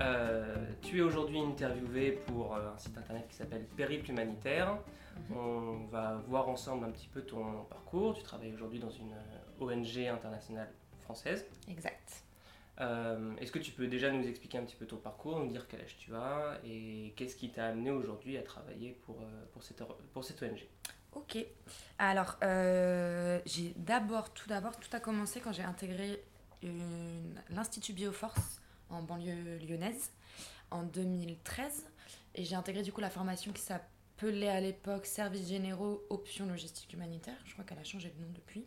Euh, tu es aujourd'hui interviewée pour euh, un site internet qui s'appelle Périple Humanitaire. On va voir ensemble un petit peu ton parcours. Tu travailles aujourd'hui dans une euh, ONG internationale française. Exact. Euh, Est-ce que tu peux déjà nous expliquer un petit peu ton parcours, nous dire quel âge tu as et qu'est-ce qui t'a amené aujourd'hui à travailler pour, pour, cette, or- pour cette ONG Ok. Alors, euh, j'ai d'abord, tout d'abord, tout a commencé quand j'ai intégré l'Institut Bioforce en banlieue lyonnaise en 2013. Et j'ai intégré du coup la formation qui s'appelait à l'époque Services généraux, option logistique humanitaire. Je crois qu'elle a changé de nom depuis.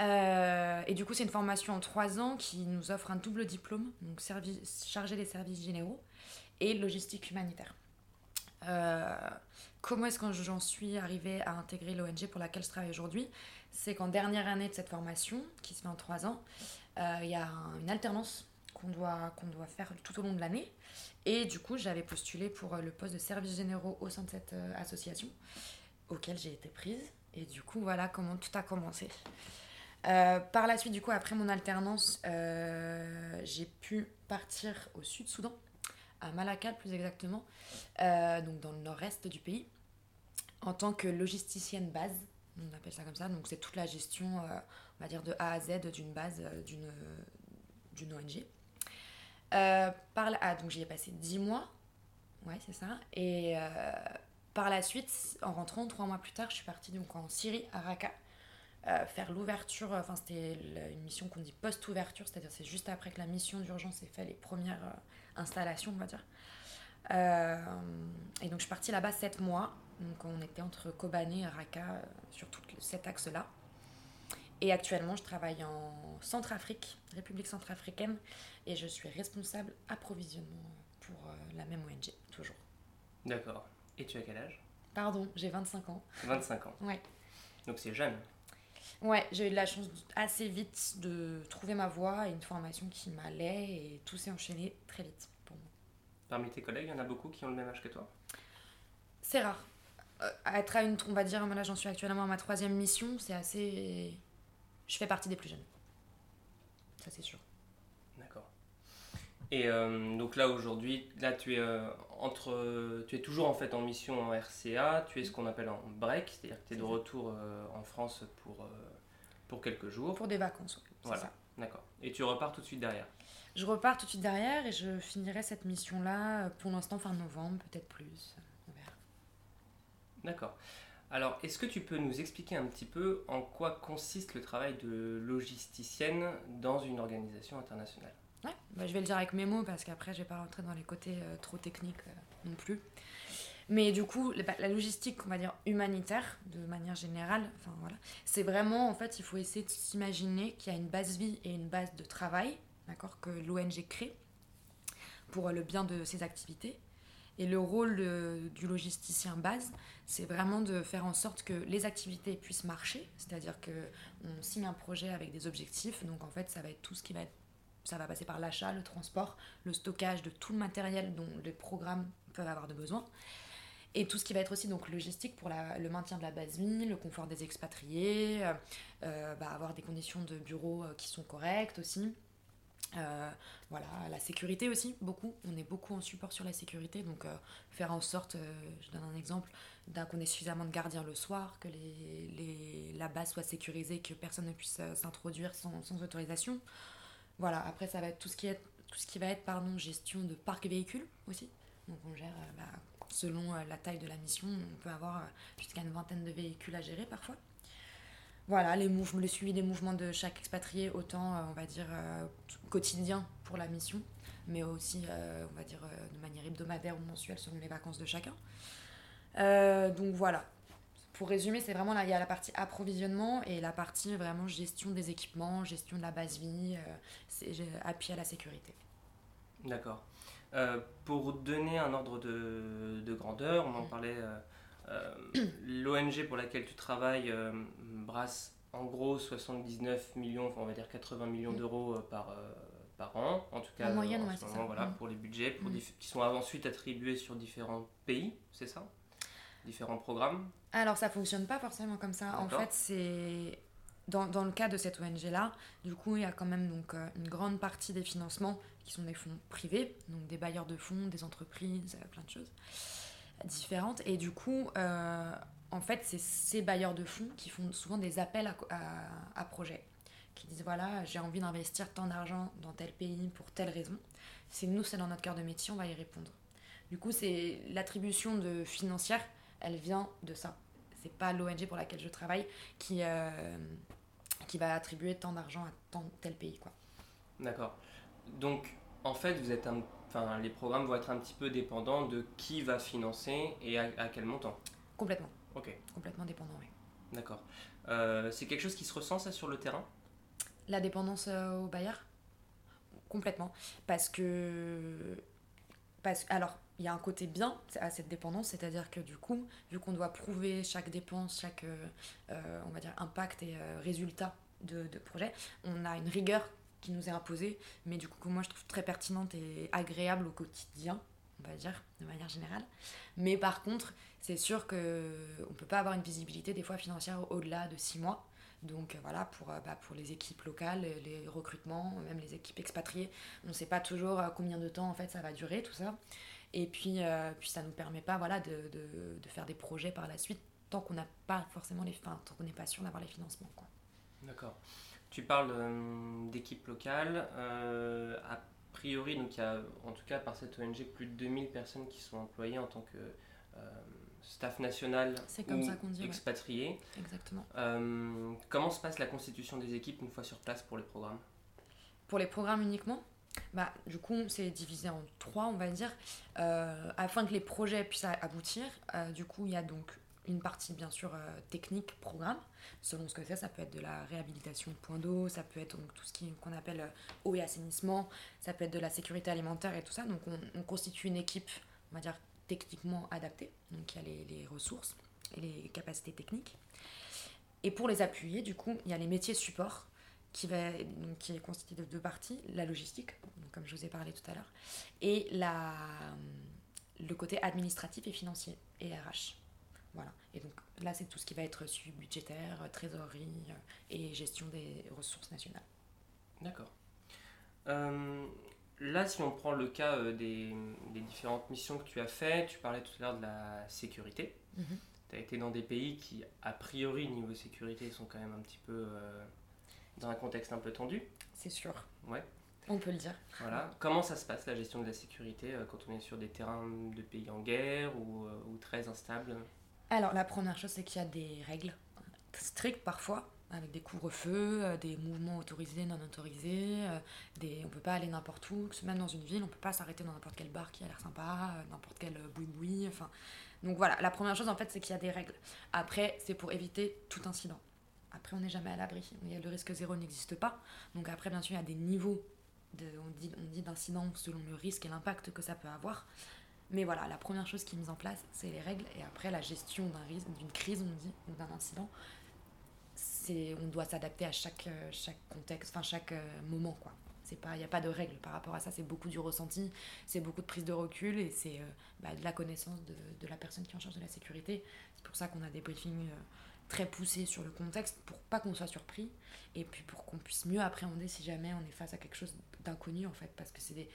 Euh, et du coup, c'est une formation en trois ans qui nous offre un double diplôme, donc service, chargé des services généraux et logistique humanitaire. Euh, comment est-ce que j'en suis arrivée à intégrer l'ONG pour laquelle je travaille aujourd'hui? C'est qu'en dernière année de cette formation, qui se fait en trois ans, euh, il y a un- une alternance qu'on doit, qu'on doit faire tout au long de l'année. Et du coup, j'avais postulé pour euh, le poste de service généraux au sein de cette euh, association, auquel j'ai été prise. Et du coup, voilà comment tout a commencé. Euh, par la suite, du coup, après mon alternance, j'ai pu partir au Sud-Soudan, à Malakal plus exactement, donc dans le nord-est du pays, en tant que logisticienne base. On appelle ça comme ça. Donc c'est toute la gestion, on va dire, de A à Z d'une base d'une d'une ONG. Euh, par ah, donc j'y ai passé 10 mois. Ouais, c'est ça. Et euh, par la suite, en rentrant, trois mois plus tard, je suis partie donc en Syrie, à Raqqa, euh, faire l'ouverture. Enfin, c'était une mission qu'on dit post-ouverture, c'est-à-dire c'est juste après que la mission d'urgence ait fait les premières installations, on va dire. Et donc je suis partie là-bas 7 mois. Donc on était entre Kobané et Raqqa sur tout cet axe-là. Et actuellement je travaille en Centrafrique, République centrafricaine, et je suis responsable approvisionnement pour euh, la même ONG, toujours. D'accord. Et tu as quel âge? Pardon, j'ai 25 ans. 25 ans. Ouais. Donc c'est jeune. Ouais, j'ai eu de la chance assez vite de trouver ma voie et une formation qui m'allait et tout s'est enchaîné très vite pour moi. Parmi tes collègues, il y en a beaucoup qui ont le même âge que toi? C'est rare. Euh, être à une, on va dire, là j'en suis actuellement à ma troisième mission, c'est assez. Je fais partie des plus jeunes. Ça c'est sûr. D'accord. Et euh, donc là aujourd'hui, là tu es euh, entre, tu es toujours en fait en mission en RCA. Tu es ce qu'on appelle en break, c'est-à-dire que tu es de ça. retour euh, en France pour pour quelques jours. Pour des vacances, c'est Voilà. D'accord. Et tu repars tout de suite derrière. Je repars tout de suite derrière et je finirai cette mission-là euh, pour l'instant fin novembre, peut-être plus. On verra. D'accord. Alors, est-ce que tu peux nous expliquer un petit peu en quoi consiste le travail de logisticienne dans une organisation internationale? Ouais, bah, je vais le dire avec mes mots parce qu'après je vais pas rentrer dans les côtés euh, trop techniques euh, non plus. Mais du coup, la, la logistique, on va dire humanitaire, de manière générale, enfin voilà, c'est vraiment en fait, il faut essayer de s'imaginer qu'il y a une base vie et une base de travail, d'accord, que l'ONG crée pour euh, le bien de ses activités. Et le rôle de- du logisticien base, c'est vraiment de faire en sorte que les activités puissent marcher, c'est-à-dire que on signe un projet avec des objectifs, donc en fait ça va être tout ce qui va être ça va passer par l'achat, le transport, le stockage de tout le matériel dont les programmes peuvent avoir de besoin. Et tout ce qui va être aussi donc logistique pour le maintien de la base vie, le confort des expatriés, euh, euh, bah, avoir des conditions de bureau euh, qui sont correctes aussi. Euh, voilà, la sécurité aussi, beaucoup. On est beaucoup en support sur la sécurité, donc euh, faire en sorte, euh, je donne un exemple, qu'on ait suffisamment de gardiens le soir, que les, les- la base soit sécurisée, que personne ne puisse s'introduire sans, autorisation. Voilà, après ça va être tout ce qui, est, tout ce qui va être pardon, gestion de parc véhicules aussi. Donc on gère, bah, selon la taille de la mission, on peut avoir jusqu'à une vingtaine de véhicules à gérer parfois. Voilà, les mouvements, le suivi des mouvements de chaque expatrié, autant euh, on va dire euh, quotidien pour la mission, mais aussi euh, on va dire de manière hebdomadaire ou mensuelle selon les vacances de chacun. Donc voilà, pour résumer, c'est vraiment là, il y a la partie approvisionnement et la partie vraiment gestion des équipements, gestion de la base vie, appui à la sécurité. D'accord. Pour donner un ordre de, de grandeur, on en Mm. parlait, l'ONG pour laquelle tu travailles euh, brasse en gros 79 millions, enfin, on va dire 80 millions Mm. d'euros euh, par, euh, par an, en tout cas En moyenne, en ouais, ce c'est moment, ça. voilà, Mm. pour les budgets, pour Mm. qui sont ensuite attribués sur différents pays, c'est ça? Différents programmes? Alors ça fonctionne pas forcément comme ça. En fait, c'est dans, dans le cas de cette ONG là, du coup, il y a quand même donc euh, une grande partie des financements qui sont des fonds privés, donc des bailleurs de fonds, des entreprises, euh, plein de choses différentes. Et du coup, euh, en fait, c'est ces bailleurs de fonds qui font souvent des appels à, à, projets, qui disent voilà, j'ai envie d'investir tant d'argent dans tel pays pour telle raison. C'est nous, c'est dans notre cœur de métier, on va y répondre. Du coup, c'est l'attribution de financière, elle vient de ça. C'est pas l'ONG pour laquelle je travaille qui, euh, qui va attribuer tant d'argent à tant, tel pays. Quoi. D'accord. Donc, en fait, vous êtes un, enfin, les programmes vont être un petit peu dépendants de qui va financer et à, à quel montant. Complètement, Ok, complètement dépendant, oui. d'accord. Euh, c'est quelque chose qui se ressent ça sur le terrain? La dépendance euh, au bailleur? Complètement. Parce que. Parce, alors, il y a un côté bien à cette dépendance, c'est-à-dire que du coup, vu qu'on doit prouver chaque dépense, chaque euh, on va dire, impact et résultat de, de projet, on a une rigueur qui nous est imposée, mais du coup, que moi je trouve très pertinente et agréable au quotidien, on va dire, de manière générale. Mais par contre, c'est sûr qu'on ne peut pas avoir une visibilité des fois financière au-delà de six mois. Donc euh, voilà, pour, euh, bah, pour les équipes locales, les- les recrutements, même les équipes expatriées, on ne sait pas toujours euh, combien de temps en fait ça va durer, tout ça. Et puis, euh, puis ça ne nous permet pas voilà, de, de, de faire des projets par la suite tant qu'on n'a pas forcément les enfin, tant qu'on n'est pas sûr d'avoir les financements. Quoi. D'accord. Tu parles euh, d'équipe locale. euh, a priori, donc il y a en tout cas par cette ONG plus de 2000 personnes qui sont employées en tant que euh, staff national comme ou ça ouais. expatrié. Exactement. Euh, comment se passe la constitution des équipes une fois sur place pour les programmes? Pour les programmes uniquement, bah, du coup, c'est divisé en trois, on va dire, euh, afin que les projets puissent aboutir. euh, du coup, il y a donc une partie, bien sûr, euh, technique, programme, selon ce que c'est. Ça peut être de la réhabilitation de points d'eau, ça peut être donc, tout ce qu'on appelle euh, eau et assainissement, ça peut être de la sécurité alimentaire et tout ça. Donc, on, on constitue une équipe, on va dire, techniquement adaptée. Donc, il y a les, ressources et les capacités techniques. Et pour les appuyer, du coup, il y a les métiers support qui, va, qui est constitué de deux parties, la logistique, comme je vous ai parlé tout à l'heure, et la, le côté administratif et financier, et RH. Voilà. Et donc là, c'est tout ce qui va être suivi budgétaire, euh, trésorerie euh, et gestion des ressources nationales. D'accord. Euh, là, si on prend le cas euh, des, des différentes missions que tu as fait, tu parlais tout à l'heure de la sécurité. Mhm. Tu as été dans des pays qui, a priori, niveau sécurité, sont quand même un petit peu euh, dans un contexte un peu tendu. C'est sûr. Ouais. On peut le dire. Voilà. Comment ça se passe la gestion de la sécurité quand on est sur des terrains de pays en guerre ou, ou très instables? Alors, la première chose, c'est qu'il y a des règles strictes parfois, avec des couvre-feux, euh, des mouvements autorisés, non autorisés. euh, des... On peut pas aller n'importe où, même dans une ville, on peut pas s'arrêter dans n'importe quel bar qui a l'air sympa, euh, n'importe quel boui-boui. Enfin... Donc voilà, la première chose, en fait, c'est qu'il y a des règles. Après, c'est pour éviter tout incident. Après, on n'est jamais à l'abri. Le risque zéro n'existe pas. Donc après, bien sûr, il y a des niveaux, de, on dit, on dit d'incident selon le risque et l'impact que ça peut avoir. Mais voilà, la première chose qui est mise en place, c'est les règles. Et après, la gestion d'un risque, d'une crise, on dit, ou d'un incident, c'est, on doit s'adapter à chaque, euh, chaque contexte, enfin chaque euh, moment, quoi. Il n'y a pas de règles par rapport à ça. C'est beaucoup du ressenti, c'est beaucoup de prise de recul et c'est euh, bah, de la connaissance de, de la personne qui est en charge de la sécurité. C'est pour ça qu'on a des briefings très poussés sur le contexte pour pas qu'on soit surpris et puis pour qu'on puisse mieux appréhender si jamais on est face à quelque chose d'inconnu en fait, parce que c'est des,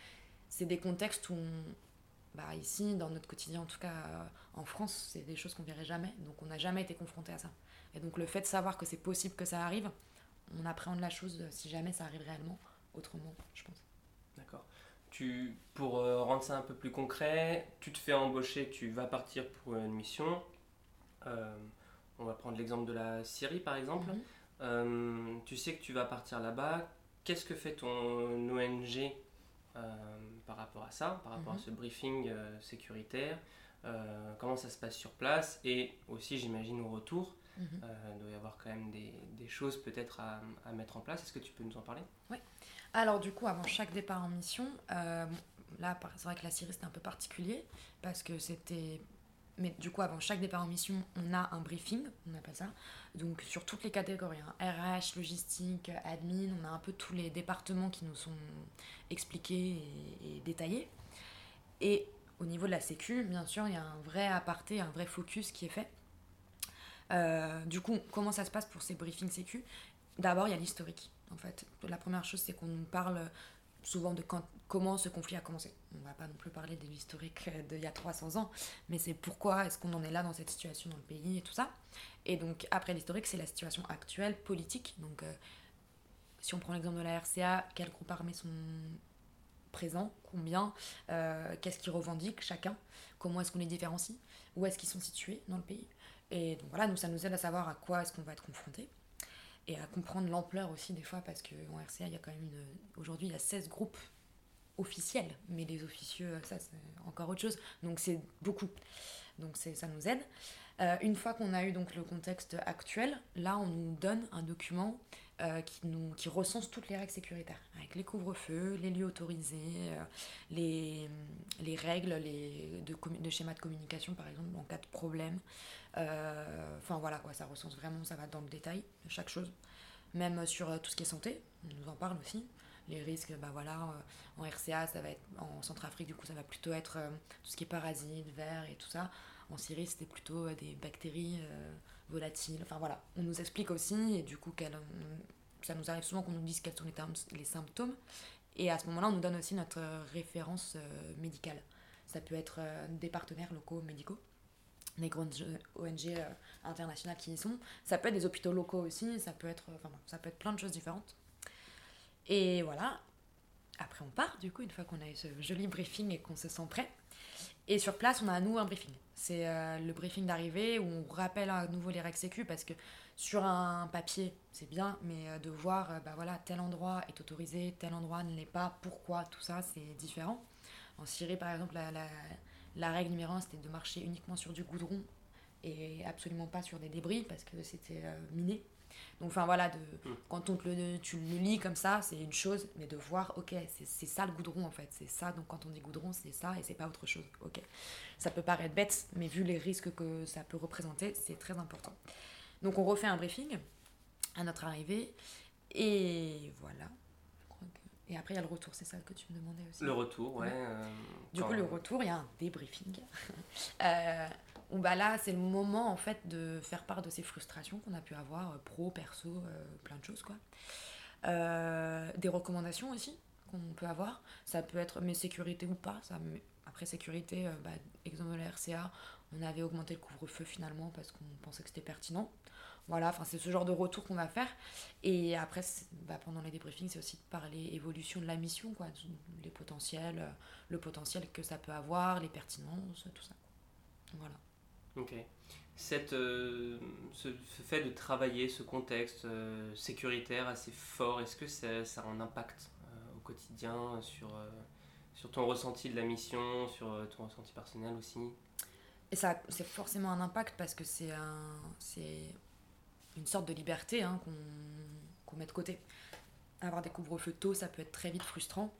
c'est des contextes où on, bah ici, dans notre quotidien, en tout cas euh, en France, c'est des choses qu'on verrait jamais. Donc on n'a jamais été confronté à ça. Et donc le fait de savoir que c'est possible que ça arrive, on appréhende la chose euh, si jamais ça arrive réellement autrement, je pense. D'accord. Tu, pour euh, rendre ça un peu plus concret, tu te fais embaucher, tu vas partir pour une mission. Euh, on va prendre l'exemple de la Syrie par exemple. Mhm. Tu sais que tu vas partir là-bas. Qu'est-ce que fait ton ONG par rapport à ça, par rapport Mhm. à ce briefing euh, sécuritaire Euh, Comment ça se passe sur place Et aussi, j'imagine, au retour, Mhm. euh, il doit y avoir quand même des, des choses peut-être à, à mettre en place. Est-ce que tu peux nous en parler? Alors du coup, avant chaque départ en mission, euh, là, c'est vrai que la Syrie, c'était un peu particulier parce que c'était. Mais du coup, avant chaque départ en mission, on a un briefing, on appelle ça. Donc, sur toutes les catégories hein, RH, logistique, admin, on a un peu tous les départements qui nous sont expliqués et, détaillés. Et au niveau de la Sécu, bien sûr, il y a un vrai aparté, un vrai focus qui est fait. Euh, du coup, comment ça se passe pour ces briefings Sécu? D'abord, il y a l'historique. En fait, la première chose, c'est qu'on nous parle souvent de quand, comment ce conflit a commencé. On va pas non plus parler de l'historique d'il y a 300 ans, mais c'est pourquoi est-ce qu'on en est là dans cette situation dans le pays et tout ça. Et donc après l'historique, c'est la situation actuelle, politique. Donc euh, si on prend l'exemple de la RCA, quels groupes armés sont présents, combien, euh, qu'est-ce qu'ils revendiquent chacun, comment est-ce qu'on les différencie, où est-ce qu'ils sont situés dans le pays? Et donc voilà, nous ça nous aide à savoir à quoi est-ce qu'on va être confronté et à comprendre l'ampleur aussi des fois parce qu'en RCA il y a quand même une aujourd'hui il y a 16 groupes officiels mais les officieux ça c'est encore autre chose. Donc c'est beaucoup. Donc ça nous aide. Euh, une fois qu'on a eu donc le contexte actuel là on nous donne un document euh, qui, nous, qui recense toutes les règles sécuritaires, avec les couvre-feux, les lieux autorisés, euh, les, les règles les, de, de schémas de communication par exemple en cas de problème, enfin voilà, quoi, ça recense vraiment, ça va dans le détail chaque chose. Même sur euh, tout ce qui est santé, on nous en parle aussi. Les risques, bah voilà, euh, en RCA, ça va être, en Centrafrique, du coup, ça va plutôt être tout ce qui est parasites, vers et tout ça. En Syrie, c'était plutôt des bactéries volatiles. Enfin voilà, on nous explique aussi, et du coup, ça nous arrive souvent qu'on nous dise quels sont les symptômes. Et à ce moment-là, on nous donne aussi notre référence médicale. Ça peut être des partenaires locaux médicaux les grandes ONG euh, internationales qui y sont. Ça peut être des hôpitaux locaux aussi, ça peut être, enfin, ça peut être plein de choses différentes. Et voilà. Après, on part, du coup, une fois qu'on a eu ce joli briefing et qu'on se sent prêt. Et sur place, on a à nous un briefing. C'est euh, le briefing d'arrivée où on rappelle à nouveau les règles sécu parce que sur un papier, c'est bien, mais euh, de voir, bah voilà, tel endroit est autorisé, tel endroit ne l'est pas, pourquoi, tout ça, c'est différent. En Syrie, par exemple, la, la la règle numéro un, c'était de marcher uniquement sur du goudron et absolument pas sur des débris parce que c'était euh, miné. Donc, enfin voilà, de, hmm. quand on le, tu le lis comme ça, c'est une chose, mais de voir, ok, c'est ça le goudron en fait, c'est ça, donc quand on dit goudron, c'est ça et c'est pas autre chose, ok. Ça peut paraître bête, mais vu les risques que ça peut représenter, c'est très important. Donc, on refait un briefing à notre arrivée, et voilà. Et après, il y a le retour, c'est ça que tu me demandais aussi. Le retour, ouais. Euh, du coup, le retour, il y a un débriefing. euh, où bah là, c'est le moment en fait de faire part de ces frustrations qu'on a pu avoir, euh, pro, perso, euh, plein de choses quoi. des recommandations aussi qu'on peut avoir. Ça peut être mais sécurité ou pas. Ça, après sécurité, bah, exemple de la RCA, on avait augmenté le couvre-feu finalement parce qu'on pensait que c'était pertinent. Voilà, enfin c'est ce genre de retour qu'on va faire. Et après, bah, pendant les débriefings, c'est aussi de parler évolution de la mission, quoi, les potentiels, euh, le potentiel que ça peut avoir, les pertinences, tout ça. Voilà. Ok. Cette, euh, ce, fait de travailler ce contexte euh, sécuritaire assez fort, est-ce que ça, ça, a un impact au quotidien sur, sur ton ressenti de la mission, sur ton ressenti personnel aussi? Et ça, c'est forcément un impact parce que c'est un, c'est une sorte de liberté hein, qu'on met de côté. Avoir des couvre-feux tôt, ça peut être très vite frustrant.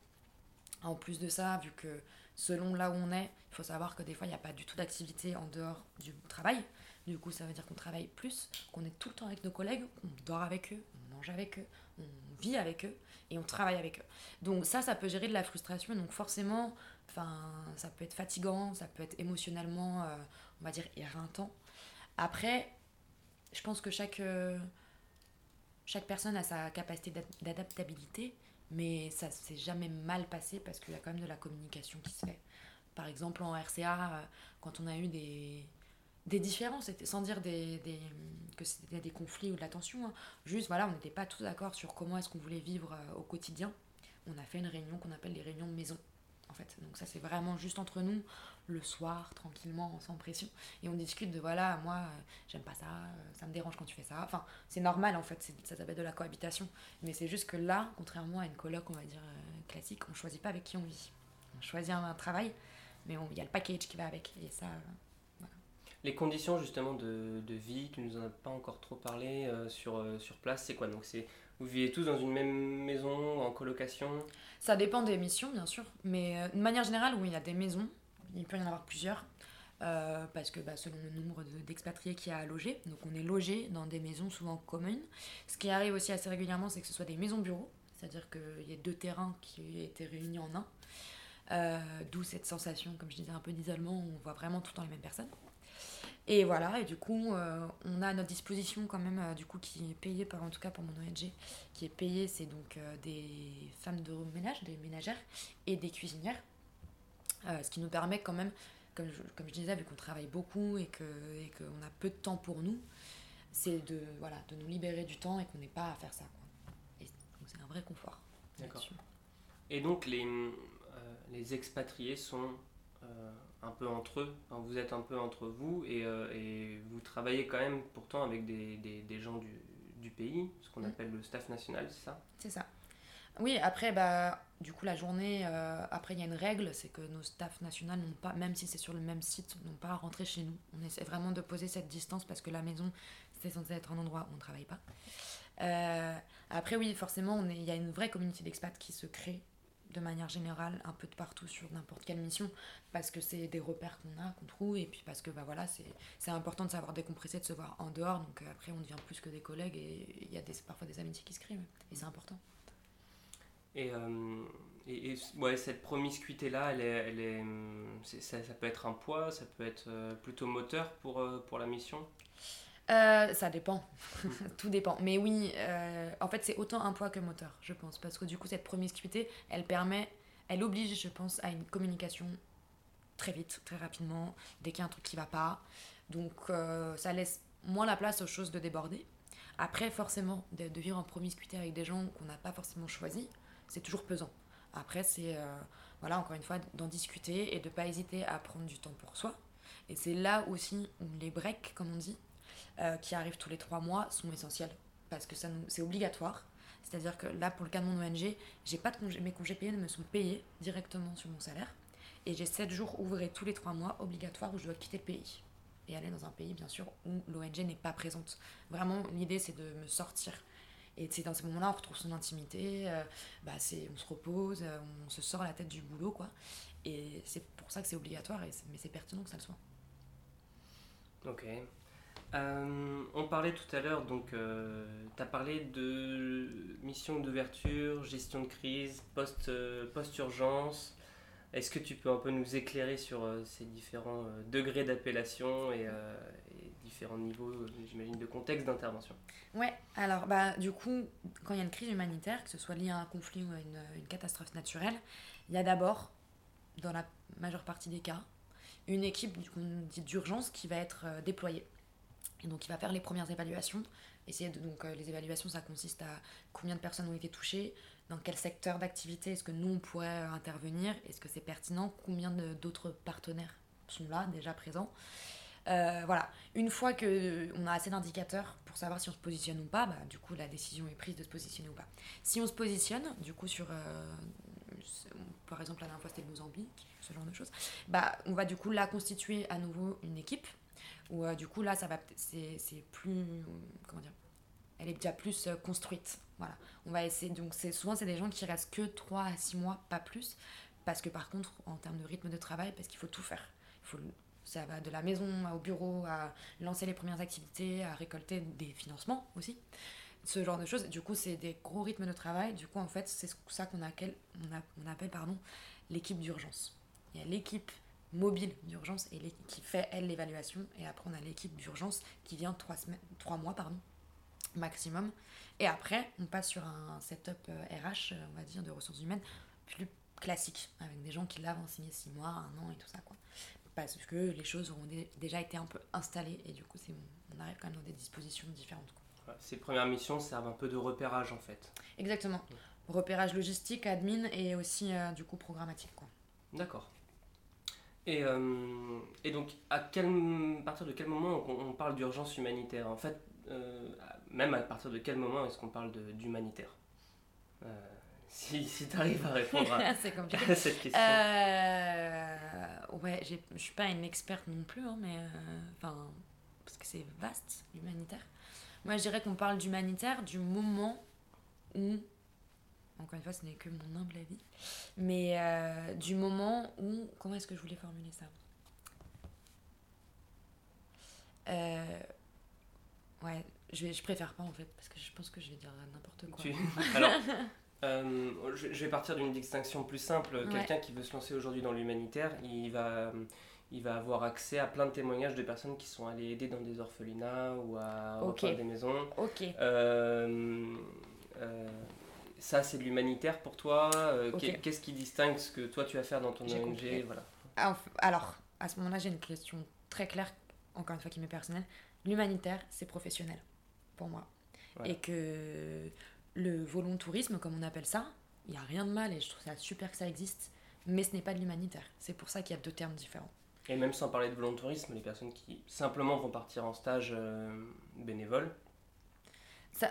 En plus de ça, vu que selon là où on est, il faut savoir que des fois, il n'y a pas du tout d'activité en dehors du travail. Du coup, ça veut dire qu'on travaille plus, qu'on est tout le temps avec nos collègues, on dort avec eux, on mange avec eux, on vit avec eux et on travaille avec eux. Donc ça, ça peut gérer de la frustration. Donc forcément, ça peut être fatigant, ça peut être émotionnellement, euh, on va dire, éreintant. Après, je pense que chaque, euh, chaque personne a sa capacité d'adaptabilité, mais ça s'est jamais mal passé parce qu'il y a quand même de la communication qui se fait. Par exemple, en RCA, euh, quand on a eu des, des différences, sans dire des, des, que c'était des conflits ou de la tension, hein, juste voilà, on n'était pas tous d'accord sur comment est-ce qu'on voulait vivre euh, au quotidien. On a fait une réunion qu'on appelle les réunions de maison en fait. Donc ça c'est vraiment juste entre nous, le soir, tranquillement, sans pression. Et on discute de voilà, moi euh, j'aime pas ça, euh, ça me dérange quand tu fais ça. Enfin, c'est normal en fait, ça s'appelle de la cohabitation. Mais c'est juste que là, contrairement à une coloc, on va dire euh, classique, on choisit pas avec qui on vit. On choisit un, travail, mais il y a le package qui va avec. Et ça. Les conditions justement de, de, vie, tu nous en as pas encore trop parlé sur, sur place, c'est quoi? Donc c'est Vous vivez tous dans une même maison, en colocation Ça dépend des missions, bien sûr. Mais euh, de manière générale, oui, il y a des maisons. Il peut y en avoir plusieurs. Euh, parce que bah, selon le nombre d'expatriés qu'il y a à loger. Donc on est logé dans des maisons souvent communes. Ce qui arrive aussi assez régulièrement, c'est que ce soit des maisons bureaux, c'est-à-dire qu'il y a deux terrains qui étaient réunis en un. Euh, d'où cette sensation, comme je disais, un peu d'isolement, où on voit vraiment tout le temps les mêmes personnes. Et voilà, et du coup, euh, on a à notre disposition quand même, du coup, qui est payé par, en tout cas pour mon ONG, qui est payé, c'est donc des femmes de ménage, des ménagères et des cuisinières. ce qui nous permet quand même comme je, comme je disais, vu qu'on travaille beaucoup et qu'on et a peu de temps pour nous, c'est de, voilà, de nous libérer du temps et qu'on n'ait pas à faire ça. Quoi. Et c'est un vrai confort. D'accord. Et donc les, euh, les expatriés sont euh, un peu entre eux, vous êtes un peu entre vous et, euh, et, vous travaillez quand même pourtant avec des, des, des gens du, du, pays, ce qu'on mm. appelle le staff national, c'est ça? C'est ça. Oui, après, bah, du coup, la journée, euh, après, il y a une règle, c'est que nos staffs nationaux n'ont pas, même si c'est sur le même site, n'ont pas à rentrer chez nous. On essaie vraiment de poser cette distance parce que la maison, c'est censé être un endroit où on ne travaille pas. Euh, après, oui, forcément, il y a une vraie communauté d'expats qui se crée de manière générale un peu de partout sur n'importe quelle mission parce que c'est des repères qu'on a qu'on trouve et puis parce que bah voilà c'est important de savoir décompresser de se voir en dehors donc euh, après on devient plus que des collègues et il y a des, parfois des amitiés qui se créent et c'est important. Et, euh, et, ouais, cette promiscuité-là, elle est, elle est, ça, ça, peut être un poids, ça peut être euh, plutôt moteur pour, pour la mission? Ça dépend, tout dépend. Mais oui, en fait, c'est autant un poids que moteur, je pense. Parce que du coup, cette promiscuité, elle permet, elle oblige, je pense, à une communication très vite, très rapidement, dès qu'il y a un truc qui va pas. Donc, ça laisse moins la place aux choses de déborder. Après, forcément, de, vivre en promiscuité avec des gens qu'on n'a pas forcément choisis, c'est toujours pesant. Après, c'est, euh, voilà, encore une fois, d'en discuter et de pas hésiter à prendre du temps pour soi. Et c'est là aussi où les breaks, comme on dit, euh, qui arrivent tous les trois mois, sont essentiels. Parce que ça c'est obligatoire. C'est-à-dire que là, pour le cas de mon ONG, j'ai pas de congé, mes congés payés me sont payés directement sur mon salaire. Et j'ai 7 jours ouvrés tous les trois mois obligatoires où je dois quitter le pays. Et aller dans un pays, bien sûr, où l'ONG n'est pas présente. Vraiment, l'idée, c'est de me sortir et c'est dans ces moments-là, on retrouve son intimité, euh, bah c'est, on se repose, euh, on se sort la tête du boulot, quoi. Et c'est pour ça que c'est obligatoire, et mais c'est pertinent que ça le soit. Ok. Euh, on parlait tout à l'heure, donc tu as parlé de mission d'ouverture, gestion de crise, post, post-urgence. Est-ce que tu peux un peu nous éclairer sur ces différents degrés d'appellation et, différents niveaux, j'imagine, de contexte d'intervention? Ouais, alors bah, du coup, quand il y a une crise humanitaire, que ce soit lié à un conflit ou à une, catastrophe naturelle, il y a d'abord, dans la majeure partie des cas, une équipe d'urgence qui va être euh, déployée. Et donc, il va faire les premières évaluations. Essayer de, donc, euh, les évaluations, ça consiste à combien de personnes ont été touchées, dans quel secteur d'activité est-ce que nous, on pourrait euh, intervenir, est-ce que c'est pertinent, combien d'autres partenaires sont là, déjà présents. Euh, voilà, une fois qu'on a assez d'indicateurs pour savoir si on se positionne ou pas, bah, du coup la décision est prise de se positionner ou pas. Si on se positionne, du coup sur, par exemple la dernière fois c'était le Mozambique, ce genre de choses, bah, on va du coup là constituer à nouveau une équipe, où euh, du coup là ça va, c'est plus, comment dire, elle est déjà plus construite. Voilà, on va essayer, donc souvent c'est des gens qui restent que 3 à 6 mois, pas plus, parce que par contre en termes de rythme de travail, parce qu'il faut tout faire. Il faut ça va de la maison au bureau à lancer les premières activités, à récolter des financements aussi. Ce genre de choses. Du coup, c'est des gros rythmes de travail. Du coup, en fait, c'est ça qu'on appelle, on, appelle pardon, l'équipe d'urgence. Il y a l'équipe mobile d'urgence et qui fait, elle, l'évaluation. Et après, on a l'équipe d'urgence qui vient trois, semaines, trois mois pardon, maximum. Et après, on passe sur un setup RH, euh, on va dire, de ressources humaines plus classique, avec des gens qui l'avaient signé six mois, un an et tout ça. quoi parce que les choses auront déjà été un peu installées et du coup on arrive quand même dans des dispositions différentes. ces premières missions servent un peu de repérage en fait. Exactement. Repérage logistique, admin et aussi euh, du coup programmatique. D'accord. Et, euh, et, donc à, quel, partir de quel moment on, parle d'urgence humanitaire? En fait, euh, même à partir de quel moment est-ce qu'on parle d'humanitaire? Si, si tu arrives à répondre à, cette question. Euh, ouais, je suis pas une experte non plus, hein, mais euh, enfin, parce que c'est vaste l'humanitaire. Moi, je dirais qu'on parle d'humanitaire du moment où, encore une fois, ce n'est que mon humble avis, mais euh, du moment où, comment est-ce que je voulais formuler ça? Euh, Ouais, je, vais, je préfère pas en fait, parce que je pense que je vais dire n'importe quoi. Alors, euh, je, vais partir d'une distinction plus simple. Quelqu'un qui veut se lancer aujourd'hui dans l'humanitaire, il va, il va avoir accès à plein de témoignages de personnes qui sont allées aider dans des orphelinats ou à des maisons. Ok. Euh, euh, ça, c'est de l'humanitaire pour toi. Qu'est-ce qui distingue ce que toi tu vas faire dans ton ONG voilà. Alors, à ce moment-là, j'ai une question très claire, encore une fois qui m'est personnelle l'humanitaire, c'est professionnel pour moi. Et que le volontourisme, comme on appelle ça, il n'y a rien de mal et je trouve ça super que ça existe, mais ce n'est pas de l'humanitaire. C'est pour ça qu'il y a deux termes différents. Et même sans parler de volontourisme, les personnes qui simplement vont partir en stage euh, bénévole ça,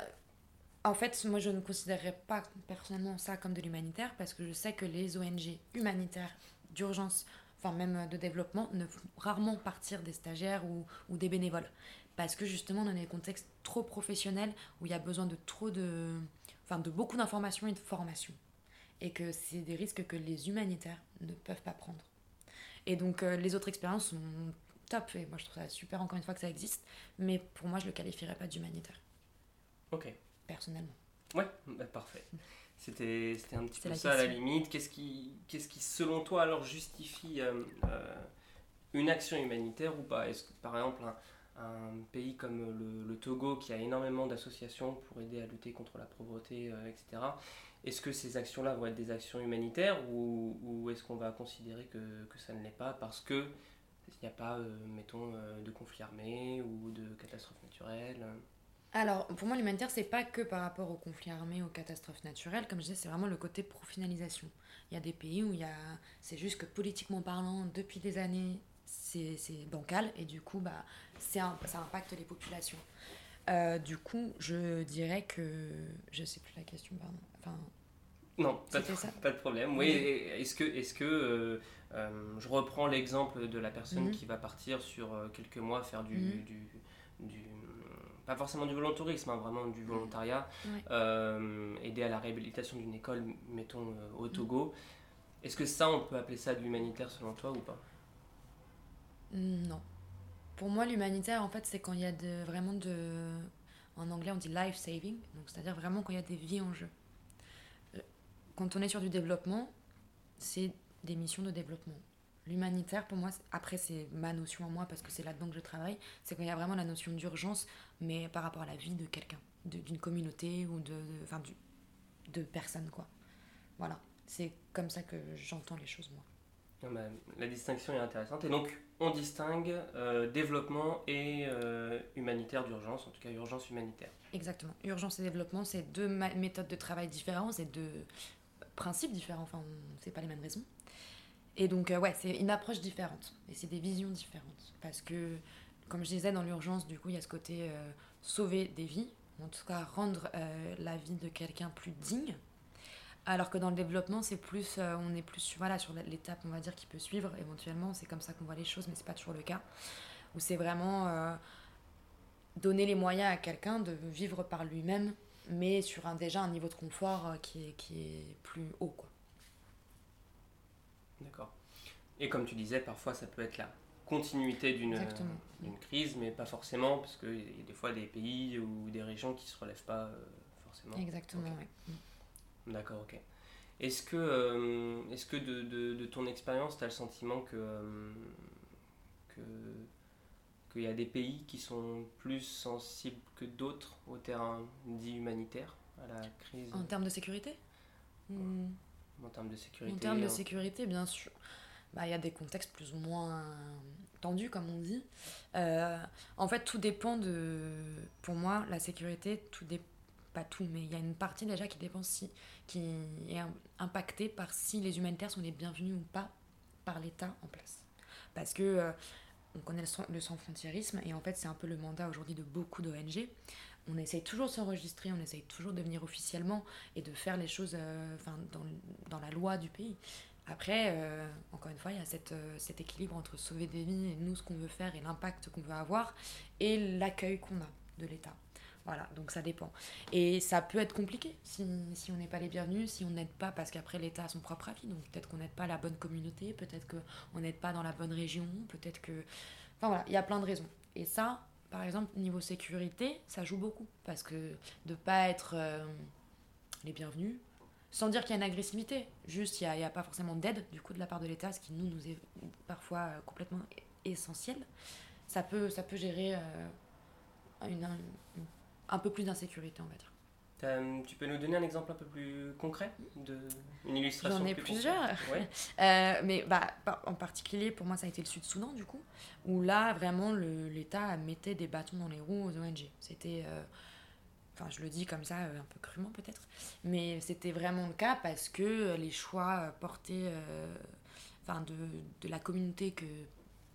En fait, moi je ne considérerais pas personnellement ça comme de l'humanitaire parce que je sais que les ONG humanitaires d'urgence, enfin même de développement, ne font rarement partir des stagiaires ou, des bénévoles. Parce que justement dans des contextes trop professionnels où il y a besoin de trop de enfin de beaucoup d'informations et de formation et que c'est des risques que les humanitaires ne peuvent pas prendre. Et donc euh, les autres expériences sont top et moi je trouve ça super encore une fois que ça existe. Mais pour moi je le qualifierais pas d'humanitaire. Ok personnellement. Ouais bah, parfait. C'était un petit peu ça à la limite. Qu'est-ce qui qu'est-ce qui selon toi alors justifie euh, euh, une action humanitaire ou pas? Est-ce que par exemple un pays comme le, Togo qui a énormément d'associations pour aider à lutter contre la pauvreté, euh, etc. Est-ce que ces actions-là vont être des actions humanitaires ou, est-ce qu'on va considérer que, que ça ne l'est pas parce que il n'y a pas, mettons, de conflits armés ou de catastrophes naturelles alors, pour moi, l'humanitaire, c'est pas que par rapport aux conflits armés, aux catastrophes naturelles. Comme je disais, c'est vraiment le côté professionnalisation. Il y a des pays où il y a... c'est juste que politiquement parlant, depuis des années, c'est bancal et du coup, bah, un, ça impacte les populations. Euh, du coup, je dirais que. Je sais plus la question, pardon. Enfin, non, pas de, pas de, problème. Oui, est-ce que, est que euh, euh, je reprends l'exemple de la personne mhm. qui va partir sur quelques mois faire du, mhm. du, du, pas forcément du volontourisme, hein, vraiment du volontariat, aider à la réhabilitation d'une école, mettons au Togo. Est-ce que ça, on peut appeler ça de l'humanitaire selon toi ou pas? Non. Pour moi, l'humanitaire, en fait, c'est quand il y a de, vraiment de. En anglais, on dit life saving, donc c'est-à-dire vraiment quand il y a des vies en jeu. Euh, quand on est sur du développement, c'est des missions de développement. L'humanitaire, pour moi, après, c'est ma notion à moi parce que c'est là-dedans que je travaille, c'est quand il y a vraiment la notion d'urgence, mais par rapport à la vie de quelqu'un, d'une communauté ou de, enfin, de personnes, quoi. Voilà, c'est comme ça que j'entends les choses, moi. La distinction est intéressante. Et donc, on distingue euh, développement et euh, humanitaire d'urgence, en tout cas urgence humanitaire. Exactement. Urgence et développement, c'est deux méthodes de travail différentes, c'est deux principes différents, enfin, c'est pas les mêmes raisons. Et donc, euh, ouais, c'est une approche différente. Et c'est des visions différentes. Parce que, comme je disais, dans l'urgence, du coup, il y a ce côté sauver des vies, en tout cas rendre la vie de quelqu'un plus digne alors que dans le développement, c'est plus, euh, on est plus voilà, sur l'étape, on va dire, qui peut suivre éventuellement. C'est comme ça qu'on voit les choses, mais c'est pas toujours le cas. Où c'est vraiment euh, donner les moyens à quelqu'un de vivre par lui-même, mais sur un, déjà un niveau de confort euh, qui, est, qui est plus haut. quoi. D'accord. Et comme tu disais, parfois ça peut être la continuité d'une crise, mais pas forcément, parce qu'il y a des fois des pays ou des régions qui ne se relèvent pas forcément. Exactement, oui. D'accord, ok. Est-ce que, euh, est-ce que de, de, de ton expérience, tu as le sentiment que, euh, que qu'il y a des pays qui sont plus sensibles que d'autres au terrain dit humanitaire, à la crise? En termes de sécurité? Hmm. En termes de sécurité En termes de sécurité, bien sûr. Bah, il y a des contextes plus ou moins tendus, comme on dit. Euh, en fait, tout dépend de... Pour moi, la sécurité, tout dépend pas tout, mais il y a une partie déjà qui dépend si, qui est impactée par si les humanitaires sont les bienvenus ou pas par l'État en place. Parce que euh, on connaît le, sans-frontiérisme et en fait c'est un peu le mandat aujourd'hui de beaucoup d'ONG. On essaye toujours de s'enregistrer, on essaye toujours de venir officiellement et de faire les choses euh, dans, dans, la loi du pays. Après, euh, encore une fois, il y a cette, cet équilibre entre sauver des vies et nous, ce qu'on veut faire et l'impact qu'on veut avoir et l'accueil qu'on a de l'État. Voilà, donc ça dépend. Et ça peut être compliqué si, si on n'est pas les bienvenus, si on n'aide pas, parce qu'après l'État a son propre avis, donc peut-être qu'on n'aide pas la bonne communauté, peut-être qu'on n'aide pas dans la bonne région, peut-être que... Enfin voilà, il y a plein de raisons. Et ça, par exemple, niveau sécurité, ça joue beaucoup, parce que de pas être euh, les bienvenus, sans dire qu'il y a une agressivité, juste il n'y a, a, pas forcément d'aide du coup de la part de l'État, ce qui nous, est parfois euh, complètement essentiel, ça peut, gérer euh, un, peu plus d'insécurité, on va dire. Tu peux nous donner un exemple un peu plus concret de une illustration J'en ai plus plusieurs. Ouais. euh, mais bah, en particulier, pour moi, ça a été le Sud-Soudan, du coup, où là, vraiment, l'État mettait des bâtons dans les roues aux ONG. C'était. Euh, enfin je le dis comme ça, un peu crûment peut-être, mais c'était vraiment le cas parce que les choix portés euh, enfin de, de, la communauté que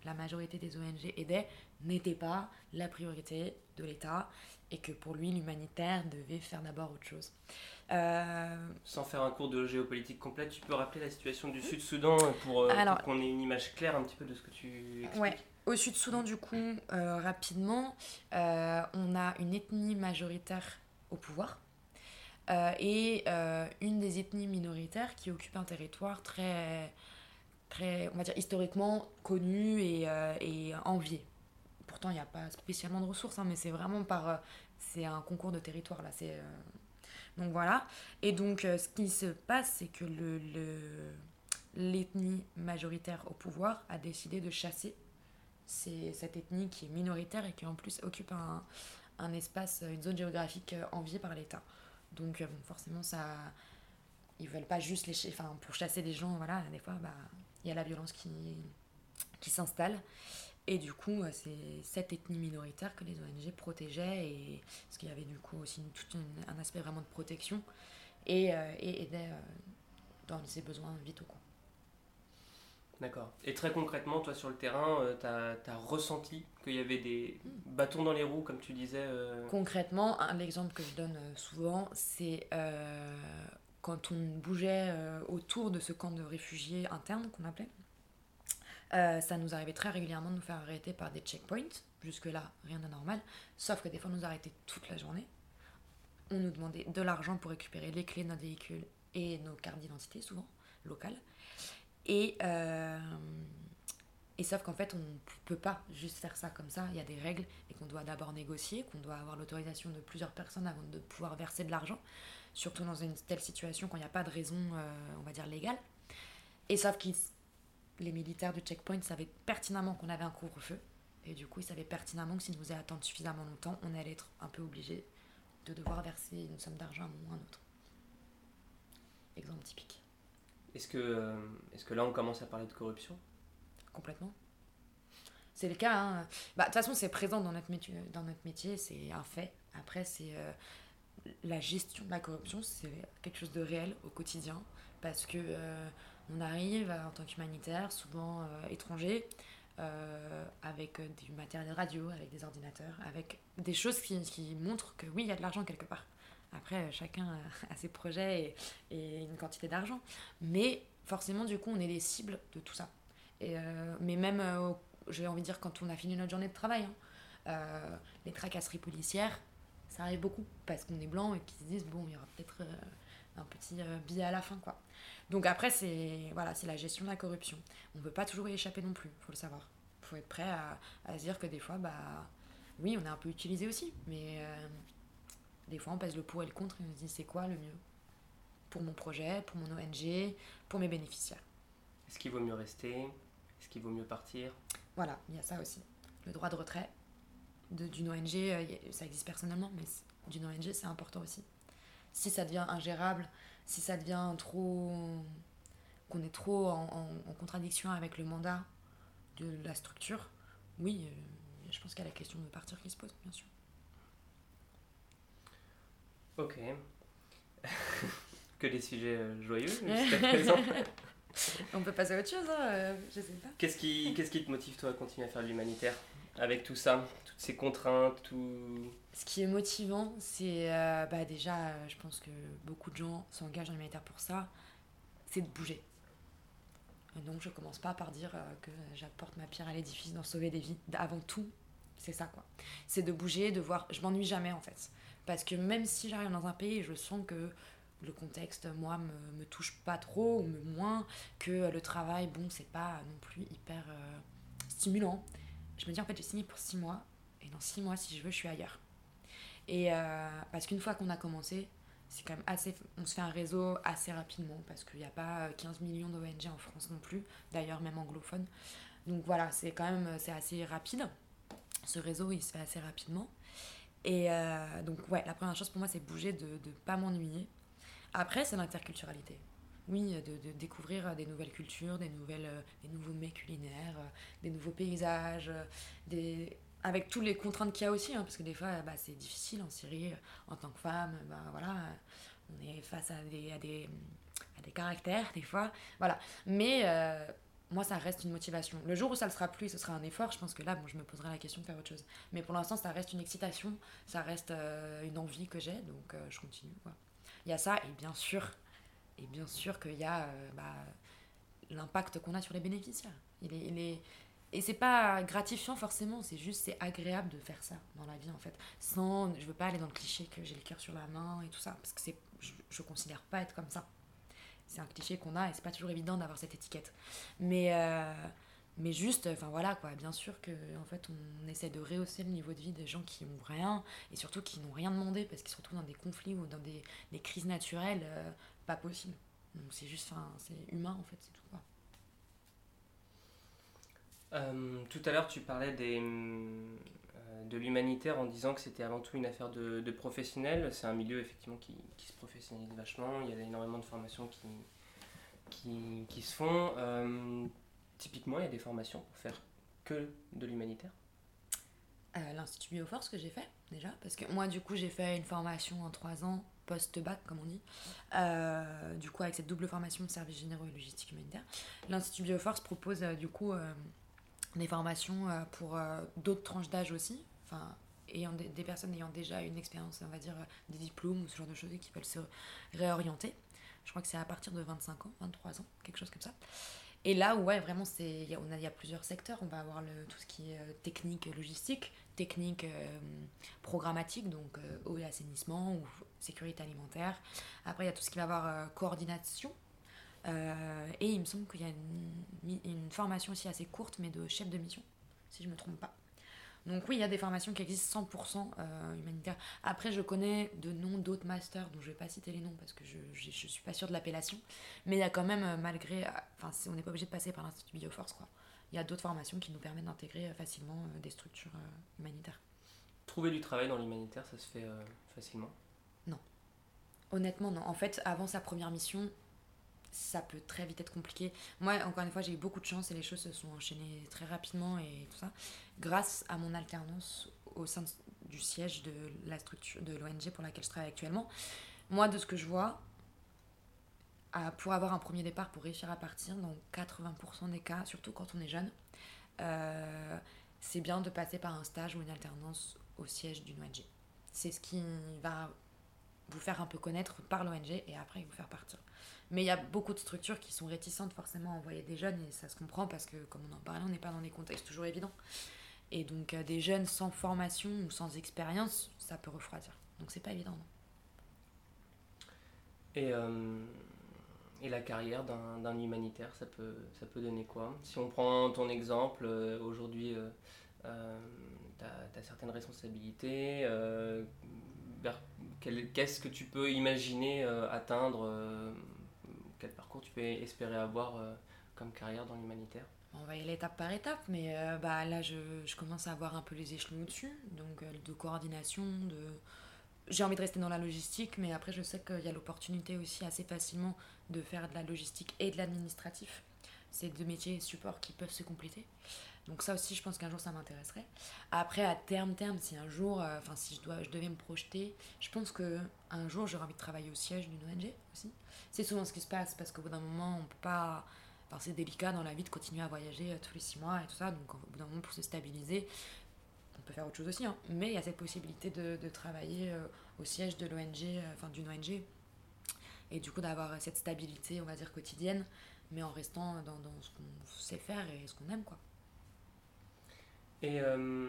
la majorité des ONG aidaient n'étaient pas la priorité de l'État et que pour lui l'humanitaire devait faire d'abord autre chose. Euh... Sans faire un cours de géopolitique complète, tu peux rappeler la situation du Sud-Soudan pour, euh, pour qu'on ait une image claire un petit peu de ce que tu expliques ouais. Au Sud-Soudan, du coup, euh, rapidement, on a une ethnie majoritaire au pouvoir et une des ethnies minoritaires qui occupe un territoire très, très on va dire, historiquement connu et, et envié. Il n'y a pas spécialement de ressources, hein, mais c'est vraiment par... c'est un concours de territoire, là. C'est... donc voilà. Et donc, ce qui se passe, c'est que le, le, l'ethnie majoritaire au pouvoir a décidé de chasser c'est cette ethnie qui est minoritaire et qui en plus occupe un, un espace, une zone géographique enviée par l'État. Donc forcément, ça, ils veulent pas juste les, enfin pour chasser des gens, voilà, des fois, bah, il y a la violence qui, qui s'installe. Et du coup, c'est cette ethnie minoritaire que les ONG protégeaient, et, parce qu'il y avait du coup aussi une, tout une, un aspect vraiment de protection, et, euh, et aidaient euh, dans ses besoins vitaux. Quoi. D'accord. Et très concrètement, toi sur le terrain, euh, tu as, ressenti qu'il y avait des bâtons dans les roues, comme tu disais euh... Concrètement, un exemple que je donne souvent, c'est euh, quand on bougeait euh, autour de ce camp de réfugiés internes qu'on appelait. Ça nous arrivait très régulièrement de nous faire arrêter par des checkpoints. Jusque-là, rien d'anormal. Sauf que des fois, on nous arrêtait toute la journée. On nous demandait de l'argent pour récupérer les clés de notre véhicule et nos cartes d'identité, souvent, locales. Et, euh, et sauf qu'en fait, on ne peut pas juste faire ça comme ça. Il y a des règles et qu'on doit d'abord négocier, qu'on doit avoir l'autorisation de plusieurs personnes avant de pouvoir verser de l'argent. Surtout dans une telle situation quand il n'y a pas de raison, euh, on va dire, légale. Et sauf que les militaires du checkpoint savaient pertinemment qu'on avait un couvre-feu. Et du coup, ils savaient pertinemment que si nous faisaient attendre suffisamment longtemps, on allait être un peu obligé de devoir verser une somme d'argent à un moment ou à un autre. Exemple typique. Est-ce que, est que là, on commence à parler de corruption? Complètement. C'est le cas. Hein. Bah, de toute façon, c'est présent dans notre métier, dans notre métier c'est un fait. Après, c'est euh, la gestion de la corruption, c'est quelque chose de réel au quotidien. Parce que euh, on arrive en tant qu'humanitaire, souvent euh, étranger, avec du matériel radio, avec des ordinateurs, avec des choses qui, qui montrent que oui, il y a de l'argent quelque part. Après, chacun a ses projets et, et une quantité d'argent. Mais forcément, du coup, on est des cibles de tout ça. Euh, mais même, euh, j'ai envie de dire, quand on a fini notre journée de travail, hein, euh, les tracasseries policières, ça arrive beaucoup parce qu'on est blanc et qu'ils se disent, bon, il y aura peut-être un petit billet à la fin, quoi. Donc après, c'est voilà, c'est la gestion de la corruption. On ne peut pas toujours y échapper non plus, faut le savoir. Il faut être prêt à, à, se dire que des fois, bah, oui, on est un peu utilisé aussi, mais des fois, on pèse le pour et le contre et on se dit c'est quoi le mieux? Pour mon projet, pour mon ONG, pour mes bénéficiaires. Est-ce qu'il vaut mieux rester? Est-ce qu'il vaut mieux partir? Voilà, il y a ça aussi. Le droit de retrait d'une ONG, euh, ça existe personnellement, mais d'une ONG, c'est important aussi. Si ça devient ingérable, si ça devient trop. qu'on est trop en, en, en, contradiction avec le mandat de la structure, oui, euh, je pense qu'il y a la question de partir qui se pose, bien sûr. Ok. que des sujets euh, joyeux jusqu'à présent. On peut passer à autre chose, hein, je sais pas. Qu'est-ce qui, qu'est-ce qui te motive toi à continuer à faire de l'humanitaire? Avec tout ça, toutes ces contraintes, tout. Ce qui est motivant, c'est euh, bah déjà, euh, je pense que beaucoup de gens s'engagent dans l'humanitaire pour ça, c'est de bouger. Donc je commence pas par dire euh, que j'apporte ma pierre à l'édifice dans sauver des vies. Avant tout, C'est ça, quoi. C'est de bouger, de voir. Je m'ennuie jamais, en fait. Parce que même si j'arrive dans un pays, je sens que le contexte, moi, me, me touche pas trop, ou me moins, que le travail, bon, c'est pas non plus hyper stimulant. Je me dis, en fait, j'ai signé pour six mois, et dans six mois, si je veux, je suis ailleurs. Et euh, parce qu'une fois qu'on a commencé, c'est quand même assez. On se fait un réseau assez rapidement, parce qu'il n'y a pas 15 millions d'ONG en France non plus, d'ailleurs, même anglophone. Donc voilà, c'est quand même c'est assez rapide. Ce réseau, il se fait assez rapidement. Et euh, donc, ouais, la première chose pour moi, c'est bouger, de ne pas m'ennuyer. Après, c'est l'interculturalité. Oui, de, de, découvrir des nouvelles cultures, des, nouvelles, des nouveaux mets culinaires, des nouveaux paysages, des... avec toutes les contraintes qu'il y a aussi, hein, parce que des fois, bah, c'est difficile en Syrie, en tant que femme, bah, voilà, on est face à des, à des, à des caractères, des fois, voilà. Mais euh, moi, ça reste une motivation. Le jour où ça le sera plus, ce sera un effort, je pense que là, bon, je me poserai la question de faire autre chose. Mais pour l'instant, ça reste une excitation, ça reste euh, une envie que j'ai, donc euh, je continue. Il y a ça, et bien sûr, et bien sûr qu'il y a euh, bah, l'impact qu'on a sur les bénéficiaires. Il est, il est... Et c'est pas gratifiant forcément, c'est juste, c'est agréable de faire ça dans la vie en fait. Sans, je veux pas aller dans le cliché que j'ai le cœur sur la main et tout ça, parce que c'est, je, je considère pas être comme ça c'est un cliché qu'on a et c'est pas toujours évident d'avoir cette étiquette. Mais, euh, mais juste, enfin voilà quoi, bien sûr que en fait on essaie de rehausser le niveau de vie des gens qui ont rien et surtout qui n'ont rien demandé parce qu'ils se retrouvent dans des conflits ou dans des, des crises naturelles, euh, pas possible. Donc c'est juste, c'est humain en fait, c'est tout quoi. Euh, tout à l'heure tu parlais des, de l'humanitaire en disant que c'était avant tout une affaire de, de professionnels. C'est un milieu effectivement qui, qui, se professionnalise vachement. Il y a énormément de formations qui, qui, qui se font. Euh, typiquement, il y a des formations pour faire que de l'humanitaire. Euh, L'Institut Bioforce que j'ai fait déjà, parce que moi du coup j'ai fait une formation en trois ans post-bac comme on dit, euh, du coup avec cette double formation de services généraux et logistique humanitaire. L'Institut Bioforce propose euh, du coup des formations pour d'autres tranches d'âge aussi, enfin ayant des, personnes ayant déjà une expérience, on va dire des diplômes ou ce genre de choses et qui veulent se réorienter. Je crois que c'est à partir de 25 ans, 23 ans, quelque chose comme ça. Et là, ouais, vraiment, c'est, on a, il y a plusieurs secteurs. On va avoir le, tout ce qui est euh, technique logistique, technique euh, programmatique, donc euh, eau et assainissement ou sécurité alimentaire. Après, il y a tout ce qui va avoir coordination. et il me semble qu'il y a une, formation aussi assez courte, mais de chef de mission, si je ne me trompe pas. Donc oui, il y a des formations qui existent 100% euh, humanitaires. Après, je connais de noms d'autres masters, dont je ne vais pas citer les noms parce que je ne suis pas sûre de l'appellation. Mais il y a quand même, euh, malgré... Enfin, on n'est pas obligé de passer par l'Institut Bioforce, quoi. Il y a d'autres formations qui nous permettent d'intégrer facilement euh, des structures euh, humanitaires. Trouver du travail dans l'humanitaire, ça se fait euh, facilement Non. Honnêtement, non. En fait, avant sa première mission, ça peut très vite être compliqué. Moi, encore une fois, j'ai eu beaucoup de chance et les choses se sont enchaînées très rapidement et tout ça, grâce à mon alternance au sein du siège de la structure de l'ONG pour laquelle je travaille actuellement. Moi, de ce que je vois, pour avoir un premier départ, pour réussir à partir, dans 80% des cas, surtout quand on est jeune, euh, c'est bien de passer par un stage ou une alternance au siège d'une ONG. C'est ce qui va vous faire un peu connaître par l'ONG et après vous faire partir. Mais il y a beaucoup de structures qui sont réticentes forcément à envoyer des jeunes et ça se comprend parce que, comme on en parlait, on n'est pas dans des contextes toujours évidents. Et donc, euh, des jeunes sans formation ou sans expérience, ça peut refroidir. Donc, c'est pas évident. Et, euh, et la carrière d'un humanitaire, ça peut, ça peut donner quoi? Si on prend ton exemple, euh, aujourd'hui, tu as, certaines responsabilités. Qu'est-ce que tu peux imaginer atteindre quel parcours tu peux espérer avoir euh, comme carrière dans l'humanitaire? On va y aller étape par étape, mais euh, bah, là je, commence à avoir un peu les échelons au-dessus, donc euh, de coordination. J'ai envie de rester dans la logistique, mais après je sais qu'il y a l'opportunité aussi assez facilement de faire de la logistique et de l'administratif. C'est deux métiers support qui peuvent se compléter. Donc ça aussi, je pense qu'un jour, ça m'intéresserait. Après, à terme, terme, si un jour, enfin, euh, si je, dois, je devais me projeter, je pense que un jour, j'aurais envie de travailler au siège d'une ONG aussi. C'est souvent ce qui se passe, parce qu'au bout d'un moment, on peut pas... Enfin, c'est délicat dans la vie de continuer à voyager euh, tous les six mois et tout ça. Donc, au bout d'un moment, pour se stabiliser, on peut faire autre chose aussi. Hein. Mais il y a cette possibilité de, de travailler euh, au siège de l'ONG, euh, enfin, d'une ONG. Et du coup, d'avoir cette stabilité, on va dire, quotidienne, mais en restant dans, dans ce qu'on sait faire et ce qu'on aime, quoi. Et euh,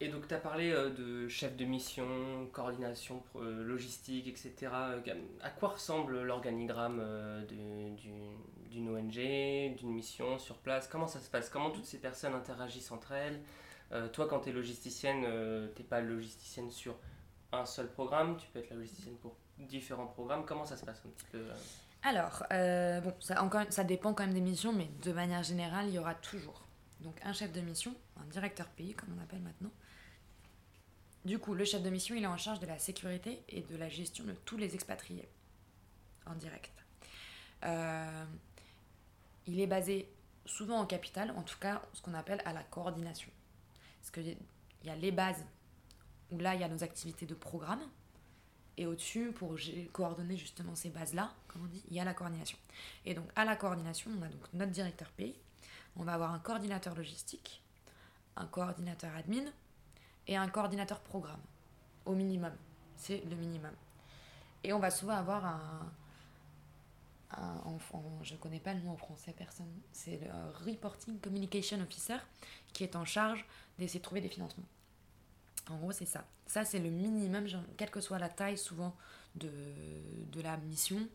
Et donc, tu as parlé euh, de chef de mission, coordination euh, logistique, etc. À quoi ressemble l'organigramme d'une ONG, d'une mission sur place? Comment ça se passe? Comment toutes ces personnes interagissent entre elles? Toi, quand tu es logisticienne, tu n'es pas logisticienne sur un seul programme, tu peux être la logisticienne pour différents programmes. Comment ça se passe un petit peu alors, bon, ça, encore, ça dépend quand même des missions, mais de manière générale, il y aura toujours donc un chef de mission, un directeur pays, comme on appelle maintenant. Du coup, le chef de mission, il est en charge de la sécurité et de la gestion de tous les expatriés en direct. Euh, il est basé souvent en capitale, en tout cas ce qu'on appelle à la coordination. Parce qu'il y a les bases où là, il y a nos activités de programme, et au-dessus, pour coordonner justement ces bases-là, comme on dit, il y a la coordination. Et donc à la coordination, on a donc notre directeur pays, on va avoir un coordinateur logistique, un coordinateur admin et un coordinateur programme, au minimum. C'est le minimum. Et on va souvent avoir un, je ne connais pas le mot en français, personne, c'est le Reporting Communication Officer qui est en charge d'essayer de trouver des financements. En gros, c'est ça. Ça, c'est le minimum, quelle que soit la taille souvent de la mission,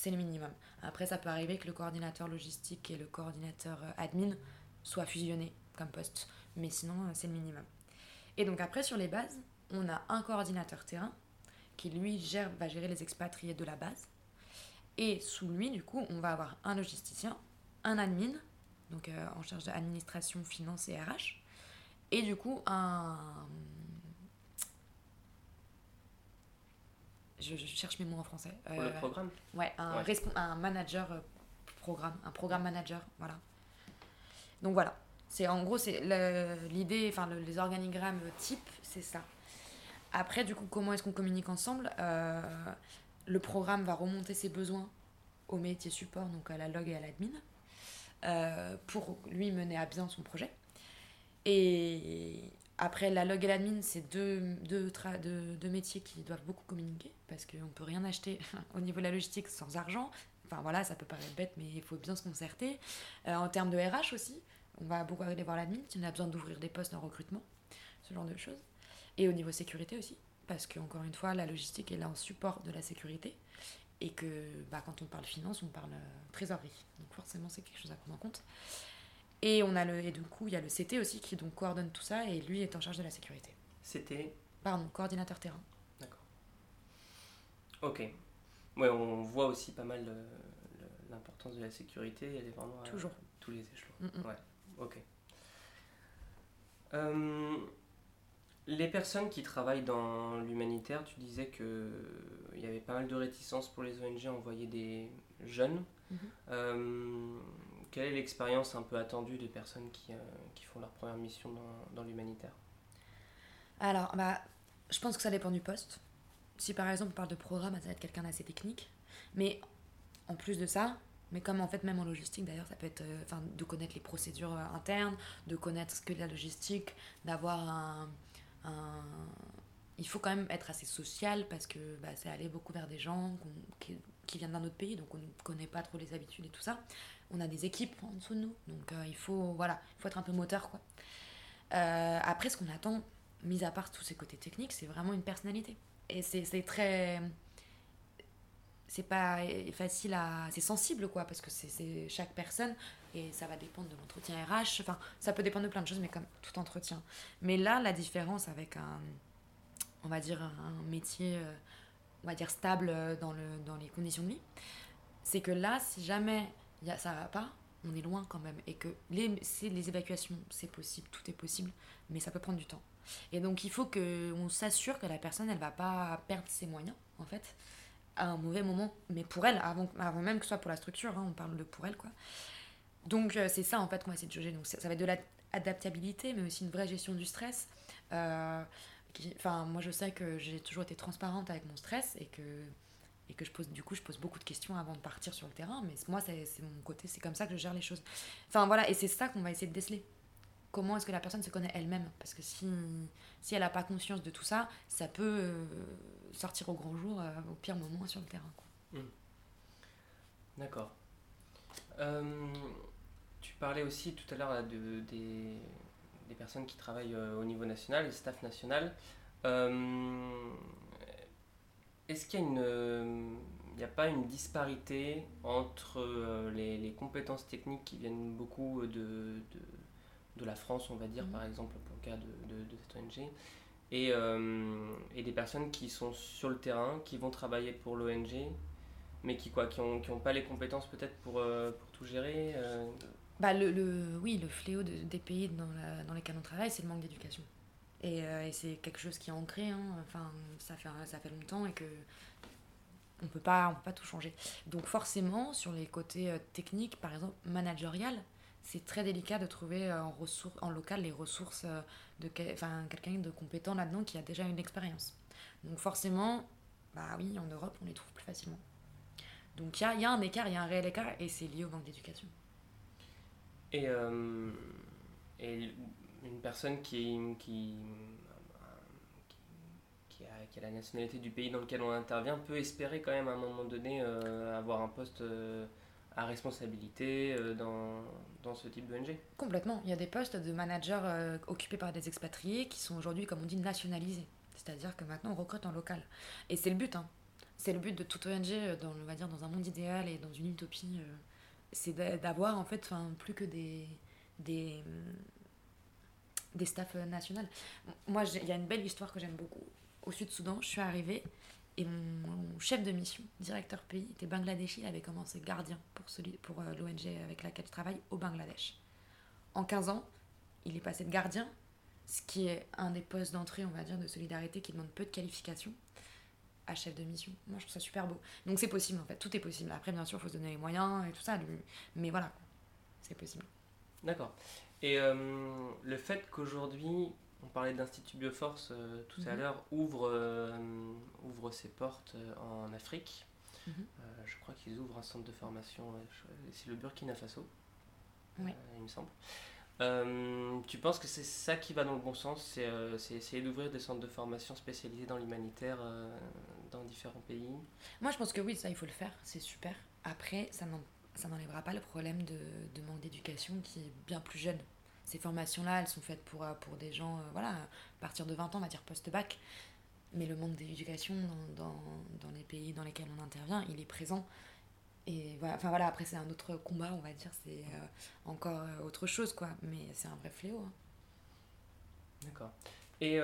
c'est le minimum. Après, ça peut arriver que le coordinateur logistique et le coordinateur euh, admin soient fusionnés comme poste, mais sinon, euh, c'est le minimum. Et donc après, sur les bases, on a un coordinateur terrain qui, lui, gère, va gérer les expatriés de la base. Et sous lui, du coup, on va avoir un logisticien, un admin, donc euh, en charge d'administration, finance et RH, et du coup, un. Je, cherche mes mots en français. Pour le euh, programme Ouais, un, un manager euh, programme, un programme manager, voilà. Donc voilà, c'est en gros c'est l'idée, enfin les organigrammes type, c'est ça. Après, du coup, comment est-ce qu'on communique ensemble euh, Le programme va remonter ses besoins au métier support, donc à la log et à l'admin, pour lui mener à bien son projet. Et après, la log et l'admin, c'est deux, deux, métiers qui doivent beaucoup communiquer parce qu'on ne peut rien acheter au niveau de la logistique sans argent. Enfin voilà, ça peut paraître bête, mais il faut bien se concerter. Euh, en termes de RH aussi, on va beaucoup aller voir l'admin si on a besoin d'ouvrir des postes en recrutement, ce genre de choses. Et au niveau sécurité aussi, parce qu'encore une fois, la logistique est là en support de la sécurité. Et que bah, quand on parle finance, on parle euh, trésorerie. Donc forcément, c'est quelque chose à prendre en compte. Et, on a le, et du coup, il y a le CT aussi qui donc coordonne tout ça et lui est en charge de la sécurité. CT Pardon, coordinateur terrain. D'accord. Ok. Ouais, on voit aussi pas mal l'importance de la sécurité. Elle est vraiment Toujours. tous les échelons. Mm, mm. Ouais, ok. Euh, les personnes qui travaillent dans l'humanitaire, tu disais qu'il y avait pas mal de réticences pour les ONG à envoyer des jeunes. Mm-hmm. Euh, quelle est l'expérience un peu attendue des personnes qui, euh, qui font leur première mission dans, dans l'humanitaire? Alors, bah, je pense que ça dépend du poste. Si par exemple on parle de programme, ça va être quelqu'un d'assez technique. Mais en plus de ça, mais comme en fait même en logistique d'ailleurs, ça peut être euh, de connaître les procédures euh, internes, de connaître ce que la logistique, d'avoir un, un, Il faut quand même être assez social parce que bah, c'est aller beaucoup vers des gens qui, qui viennent d'un autre pays, donc on ne connaît pas trop les habitudes et tout ça on a des équipes en dessous de nous. Donc euh, il faut voilà, il faut être un peu moteur quoi. Euh, après ce qu'on attend, mis à part tous ces côtés techniques, c'est vraiment une personnalité. Et c'est très c'est pas facile à c'est sensible quoi parce que c'est chaque personne et ça va dépendre de l'entretien RH enfin ça peut dépendre de plein de choses mais comme tout entretien mais là la différence avec un on va dire un métier euh, on va dire stable dans le dans les conditions de vie c'est que là si jamais y a, ça va pas, on est loin quand même. Et que les, les évacuations, c'est possible, tout est possible, mais ça peut prendre du temps. Et donc il faut qu'on s'assure que la personne, elle va pas perdre ses moyens, en fait, à un mauvais moment. Mais pour elle, avant, avant même que ce soit pour la structure, hein, on parle de pour elle, quoi. Donc euh, c'est ça, en fait, qu'on va essayer de jauger. Donc ça, va être de l'adaptabilité, mais aussi une vraie gestion du stress. Euh, enfin, moi, je sais que j'ai toujours été transparente avec mon stress et que et que je pose du coup je pose beaucoup de questions avant de partir sur le terrain mais moi c'est mon côté c'est comme ça que je gère les choses. Enfin voilà et c'est ça qu'on va essayer de déceler. Comment est-ce que la personne se connaît elle-même? Parce que si si elle n'a pas conscience de tout ça ça peut euh, sortir au grand jour euh, au pire moment sur le terrain mmh. d'accord. Euh, tu parlais aussi tout à l'heure de, des, des personnes qui travaillent au niveau national, le staff national. Est-ce qu'il y a une n'y a pas une disparité entre euh, les, compétences techniques qui viennent beaucoup de, de, la France, on va dire, mhm. par exemple, pour le cas de, de cette ONG, et, euh, et, des personnes qui sont sur le terrain, qui vont travailler pour l'ONG, mais qui quoi, qui n'ont qui ont pas les compétences peut-être pour, euh, pour tout gérer bah le, le, oui, le fléau des pays dans, la, dans lesquels on travaille, c'est le manque d'éducation. Et, et c'est quelque chose qui est ancré, hein. enfin, ça, fait, ça fait longtemps et que on peut pas peut pas tout changer. Donc forcément sur les côtés euh, techniques par exemple managérial c'est très délicat de trouver euh, en en local les ressources euh, de enfin quelqu'un de compétent là-dedans qui a déjà une expérience. Donc forcément bah oui en Europe on les trouve plus facilement. Donc il y a, y a, un écart il y a un réel écart et c'est lié au manque d'éducation. Et une personne qui, qui qui a la nationalité du pays dans lequel on intervient, peut espérer quand même à un moment donné euh, avoir un poste euh, à responsabilité euh, dans, dans, ce type d'ONG Complètement. Il y a des postes de managers occupés par des expatriés qui sont aujourd'hui, comme on dit, nationalisés. C'est-à-dire que maintenant on recrute en local. Et c'est le but. Hein. C'est le but de toute ONG, dans, on va dire, dans un monde idéal et dans une utopie. c'est d'avoir en fait plus que des, des, des staffs nationaux. Moi, il y a une belle histoire que j'aime beaucoup au Sud-Soudan, je suis arrivée et mon, chef de mission, directeur pays, était bangladeshi. Il avait commencé gardien pour, pour euh, l'ONG avec laquelle je travaille au Bangladesh. En 15 ans, il est passé de gardien, ce qui est un des postes d'entrée, on va dire, de solidarité qui demande peu de qualification, à chef de mission. Moi, je trouve ça super beau. Donc c'est possible, en fait. Tout est possible. Après, bien sûr, il faut se donner les moyens et tout ça. Mais voilà, c'est possible. D'accord. Et euh, le fait qu'aujourd'hui, on parlait de l'Institut Bioforce euh, tout à mhm. l'heure, ouvre, euh, ouvre ses portes euh, en Afrique. Mhm. je crois qu'ils ouvrent un centre de formation, c'est le Burkina Faso, il me semble. tu penses que c'est ça qui va dans le bon sens, c'est essayer d'ouvrir des centres de formation spécialisés dans l'humanitaire dans différents pays? Moi je pense que oui, ça il faut le faire, c'est super. Après, ça n'enlèvera pas le problème de, de manque d'éducation qui est bien plus jeune ces formations-là, elles sont faites pour, euh, pour des gens, euh, voilà, à partir de 20 ans, on va dire post-bac. Mais le manque d'éducation dans, dans, dans, les pays dans lesquels on intervient, il est présent. Et voilà, enfin voilà, après c'est un autre combat, on va dire, c'est euh, encore autre chose, quoi. Mais c'est un vrai fléau. Hein. D'accord. Et,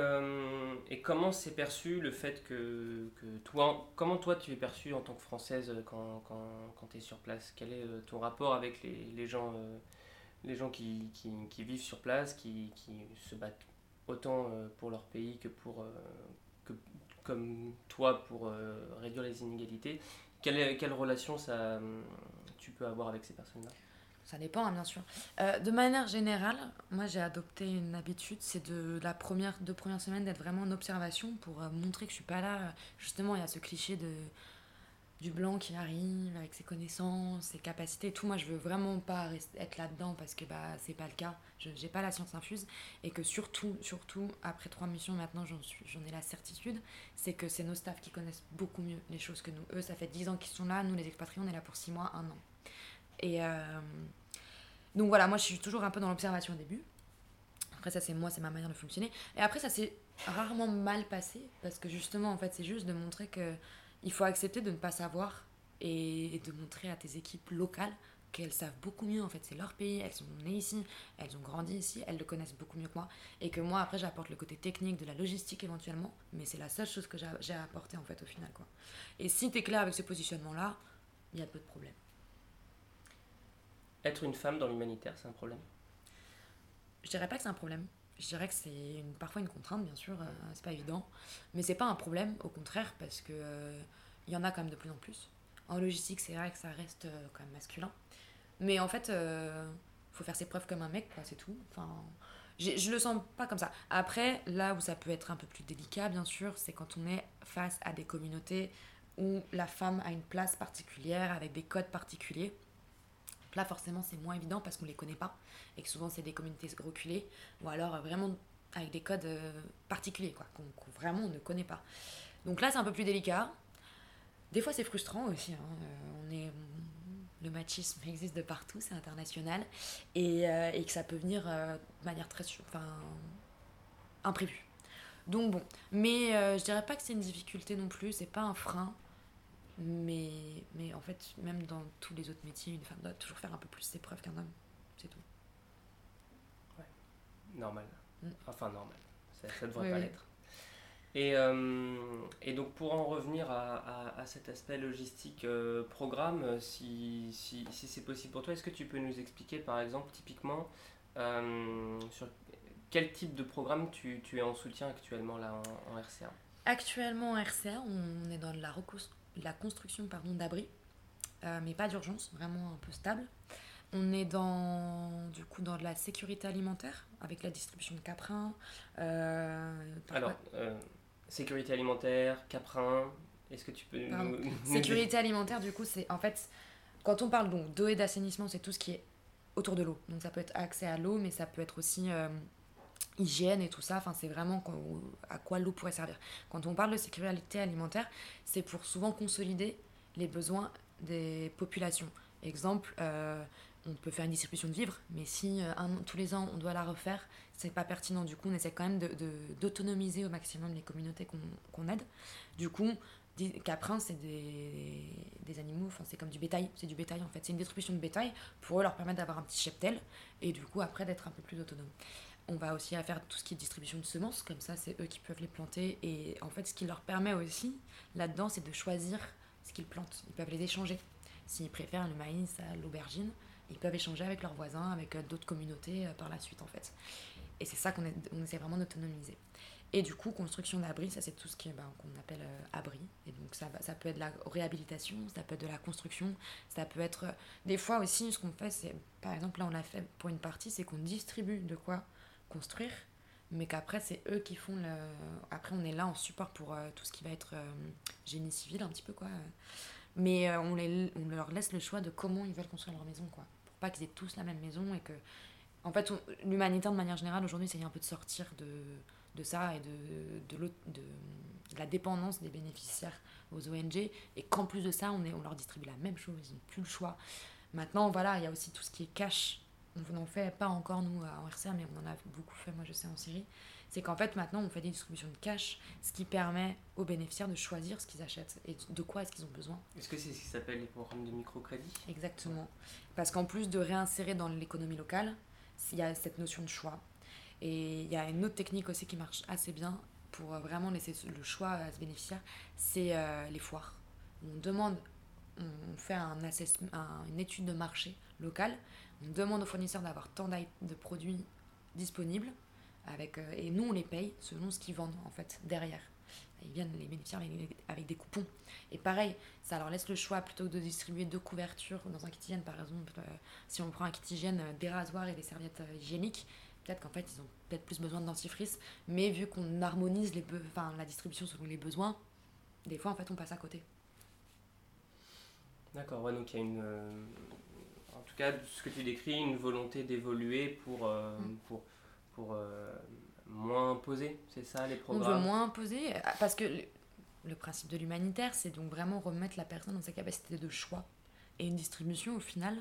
et, comment c'est perçu le fait que, que, toi, comment toi tu es perçu en tant que Française quand, quand, quand tu es sur place? Quel est ton rapport avec les, les gens les gens qui, qui, qui, vivent sur place, qui, qui se battent autant euh, pour leur pays que pour euh, que, comme toi pour euh, réduire les inégalités? Quelle, quelle relation ça, tu peux avoir avec ces personnes-là? Ça dépend, hein, bien sûr. de manière générale, moi j'ai adopté une habitude, c'est de la première, deux premières semaines d'être vraiment en observation pour montrer que je suis pas là. Justement, il y a ce cliché de du blanc qui arrive avec ses connaissances, ses capacités tout. Moi, je veux vraiment pas être là-dedans parce que bah, c'est pas le cas. Je n'ai pas la science infuse. Et que surtout, surtout, après trois missions, maintenant, j'en ai la certitude, c'est que c'est nos staffs qui connaissent beaucoup mieux les choses que nous. Eux, ça fait dix ans qu'ils sont là. Nous, les expatriés, on est là pour six mois, un an. Et euh, donc voilà, moi, je suis toujours un peu dans l'observation au début. Après, ça, c'est moi, c'est ma manière de fonctionner. Et après, ça s'est rarement mal passé parce que justement, en fait, c'est juste de montrer que il faut accepter de ne pas savoir et de montrer à tes équipes locales qu'elles savent beaucoup mieux en fait c'est leur pays elles sont nées ici elles ont grandi ici elles le connaissent beaucoup mieux que moi et que moi après j'apporte le côté technique de la logistique éventuellement mais c'est la seule chose que j'ai apporté en fait au final quoi et si tu es clair avec ce positionnement là il y a peu de problèmes être une femme dans l'humanitaire c'est un problème je dirais pas que c'est un problème je dirais que c'est parfois une contrainte, bien sûr, euh, c'est pas évident. Mais c'est pas un problème, au contraire, parce que euh, il y en a quand même de plus en plus. En logistique, c'est vrai que ça reste euh, quand même masculin. Mais en fait, faut faire ses preuves comme un mec, quoi, c'est tout. Enfin, je le sens pas comme ça. Après, là où ça peut être un peu plus délicat, bien sûr, c'est quand on est face à des communautés où la femme a une place particulière, avec des codes particuliers. Là, forcément, c'est moins évident parce qu'on les connaît pas et que souvent, c'est des communautés reculées ou alors euh, vraiment avec des codes euh, particuliers, quoi, qu'on vraiment on ne connaît pas. Donc là, c'est un peu plus délicat. Des fois, c'est frustrant aussi. Hein. Euh, on est, le machisme existe de partout, c'est international, et, et, que ça peut venir de manière très enfin, imprévue. Donc bon, mais je dirais pas que c'est une difficulté non plus, c'est pas un frein, mais, mais en fait, même dans tous les autres métiers, une femme doit toujours faire un peu plus ses preuves qu'un homme, c'est tout. Ouais, normal. Mm. Enfin, normal, ça, ça devrait pas l'être. Et, euh, et, donc pour en revenir à, à, cet aspect logistique euh, programme, euh, si, si, si c'est possible pour toi, est-ce que tu peux nous expliquer par exemple typiquement sur quel type de programme tu, tu, es en soutien actuellement là en, RCA Actuellement en RCA, on est dans la, la construction d'abris, mais pas d'urgence, vraiment un peu stable. On est dans, du coup, dans de la sécurité alimentaire avec la distribution de caprins. Alors, Sécurité alimentaire, caprin, est-ce que tu peux nous, Sécurité alimentaire, du coup, c'est en fait, quand on parle donc d'eau et d'assainissement, c'est tout ce qui est autour de l'eau. Donc ça peut être accès à l'eau, mais ça peut être aussi euh, hygiène et tout ça. Enfin, c'est vraiment à quoi l'eau pourrait servir. Quand on parle de sécurité alimentaire, c'est pour souvent consolider les besoins des populations. Exemple, euh, on peut faire une distribution de vivres, mais si euh, tous les ans on doit la refaire, c'est pas pertinent. Du coup, on essaie quand même d'autonomiser au maximum les communautés qu'on aide. Du coup, Caprin, c'est des, des, animaux, enfin, c'est comme du bétail, c'est du bétail en fait. C'est une distribution de bétail pour eux leur permettre d'avoir un petit cheptel et du coup, après, d'être un peu plus autonome. On va aussi faire tout ce qui est distribution de semences, comme ça, c'est eux qui peuvent les planter. Et en fait, ce qui leur permet aussi là-dedans, c'est de choisir ce qu'ils plantent. Ils peuvent les échanger. S'ils préfèrent le maïs à l'aubergine, ils peuvent échanger avec leurs voisins, avec euh, d'autres communautés euh, par la suite en fait. Et c'est ça qu'on on essaie vraiment d'autonomiser. Et du coup, construction d'abri, ça c'est tout ce ben, qu'on appelle euh, abri. Et donc ça, ça peut être de la réhabilitation, ça peut être de la construction, ça peut être... Des fois aussi, ce qu'on fait, c'est, par exemple, là on l'a fait pour une partie, c'est qu'on distribue de quoi construire, mais qu'après c'est eux qui font le... Après on est là en support pour tout ce qui va être génie civil un petit peu quoi. Mais on, les, on leur laisse le choix de comment ils veulent construire leur maison quoi pas qu'ils aient tous la même maison et que en fait l'humanitaire de manière générale aujourd'hui c'est un peu de sortir de, de ça et de, de, de, la dépendance des bénéficiaires aux ONG et qu'en plus de ça on, est, on leur distribue la même chose, ils n'ont plus le choix. Maintenant voilà, il y a aussi tout ce qui est cash. On n'en fait pas encore nous en RCA mais on en a beaucoup fait moi je sais en Syrie c'est qu'en fait maintenant on fait des distributions de cash, ce qui permet aux bénéficiaires de choisir ce qu'ils achètent et de quoi est-ce qu'ils ont besoin. Est-ce que c'est ce qui s'appelle les programmes de microcrédit? Exactement. Parce qu'en plus de réinsérer dans l'économie locale, il y a cette notion de choix. Et il y a une autre technique aussi qui marche assez bien pour euh, vraiment laisser le choix à ce bénéficiaire, c'est euh, les foires. On demande, on fait un une étude de marché local, on demande aux fournisseurs d'avoir tant de produits disponibles avec, euh, et nous, on les paye selon ce qu'ils vendent, en fait, derrière. Ils viennent les bénéficiaires avec des coupons. Et pareil, ça leur laisse le choix, plutôt que de distribuer deux couvertures dans un kit hygiène, par exemple, euh, si on prend un kit hygiène, euh, des rasoirs et des serviettes hygiéniques, peut-être qu'en fait, ils ont peut-être plus besoin de dentifrice, mais vu qu'on harmonise les la distribution selon les besoins, des fois, en fait, on passe à côté. D'accord, ouais, donc il y a une... en tout cas, ce que tu décris, une volonté d'évoluer pour, mm. pour pour euh, moins imposer, c'est ça les programmes On veut moins imposer, euh, parce que le, principe de l'humanitaire, c'est donc vraiment remettre la personne dans sa capacité de choix. Et une distribution, au final,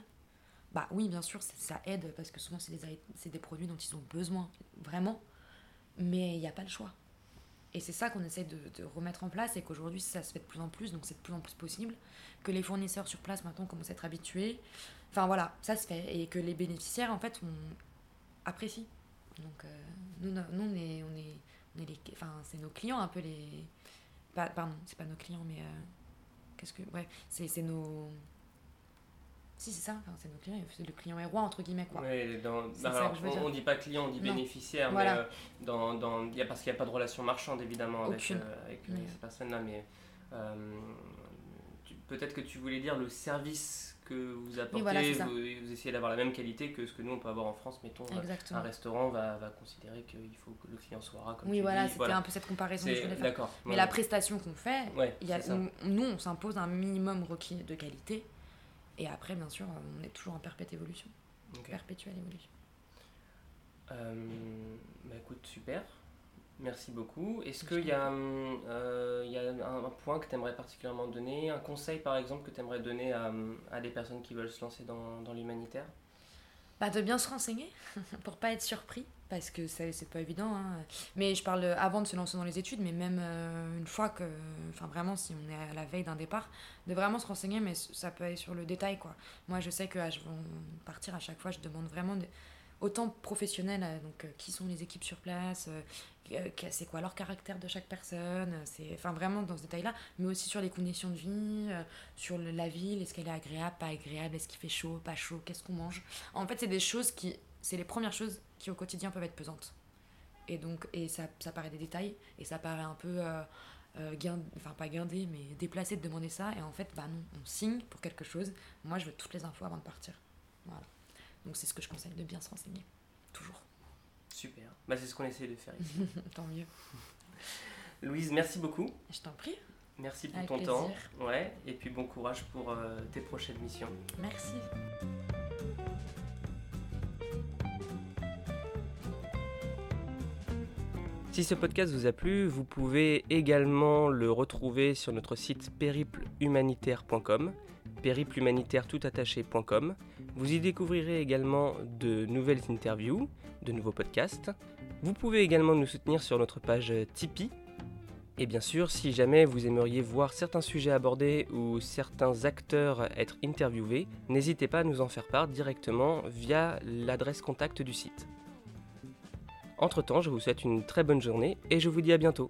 bah oui, bien sûr, ça aide, parce que souvent, c'est des, des produits dont ils ont besoin, vraiment, mais il n'y a pas le choix. Et c'est ça qu'on essaie de, remettre en place et qu'aujourd'hui ça se fait de plus en plus, donc c'est de plus en plus possible. Que les fournisseurs sur place maintenant commencent à être habitués. Enfin voilà, ça se fait. Et que les bénéficiaires en fait on apprécient. Donc, euh, nous, nous, on est, on est, on est les, enfin, c'est nos clients un peu les, pardon, c'est pas nos clients, mais euh, qu'est-ce que, ouais, c'est nos, si c'est ça, enfin, c'est nos clients, le client est roi entre guillemets quoi. Ouais, dans, on, dit pas client, on dit bénéficiaire, mais euh, dans, dans, y a, parce qu'il n'y a pas de relation marchande évidemment avec, avec ces personnes-là, mais peut-être que tu voulais dire le service que vous apportez, vous, essayez d'avoir la même qualité que ce que nous on peut avoir en France. Mettons, un restaurant va, va considérer qu'il faut que le client soit. Comme oui, voilà, c'était un peu cette comparaison que je voulais faire. Mais la prestation qu'on fait, y a, nous on s'impose un minimum requis de qualité. Et après, bien sûr, on est toujours en perpétuelle évolution. Perpétuelle évolution. Euh, bah écoute, super. Merci beaucoup. Est-ce qu'il y, a, euh, y a un, point que tu aimerais particulièrement donner, un conseil par exemple que tu aimerais donner à, à, des personnes qui veulent se lancer dans, dans l'humanitaire? Bah, De bien se renseigner pour pas être surpris parce que c'est pas évident. Hein. Mais je parle avant de se lancer dans les études, mais même euh, une fois que, enfin vraiment, si on est à la veille d'un départ, de vraiment se renseigner, mais ça peut aller sur le détail, quoi. Moi, je sais que je vais partir à chaque fois, je demande vraiment autant professionnel, euh, donc euh, qui sont les équipes sur place, c'est quoi leur caractère de chaque personne, c'est enfin vraiment dans ce détail-là, mais aussi sur les conditions de vie, sur la ville, est-ce qu'elle est agréable, pas agréable, est-ce qu'il fait chaud, pas chaud, qu'est-ce qu'on mange. En fait, c'est des choses qui, c'est les premières choses qui au quotidien peuvent être pesantes. Et donc, et ça, ça paraît des détails, et ça paraît un peu, euh, euh enfin pas guindé, mais déplacé de demander ça. Et en fait, bah non, on signe pour quelque chose. Moi, je veux toutes les infos avant de partir. Voilà. Donc c'est ce que je conseille, de bien se renseigner. Toujours. Super. Bah, c'est ce qu'on essaie de faire ici. Tant mieux. Louise, merci beaucoup. Je t'en prie. Merci pour ton temps. Ouais, et puis bon courage pour euh, tes prochaines missions. Merci. Si ce podcast vous a plu, vous pouvez également le retrouver sur notre site périplehumanitaire.com, périplehumanitaire.toutattaché.com. Vous y découvrirez également de nouvelles interviews, de nouveaux podcasts. Vous pouvez également nous soutenir sur notre page Tipeee. Et bien sûr, si jamais vous aimeriez voir certains sujets abordés ou certains acteurs être interviewés, n'hésitez pas à nous en faire part directement via l'adresse contact du site. Entre-temps, je vous souhaite une très bonne journée et je vous dis à bientôt.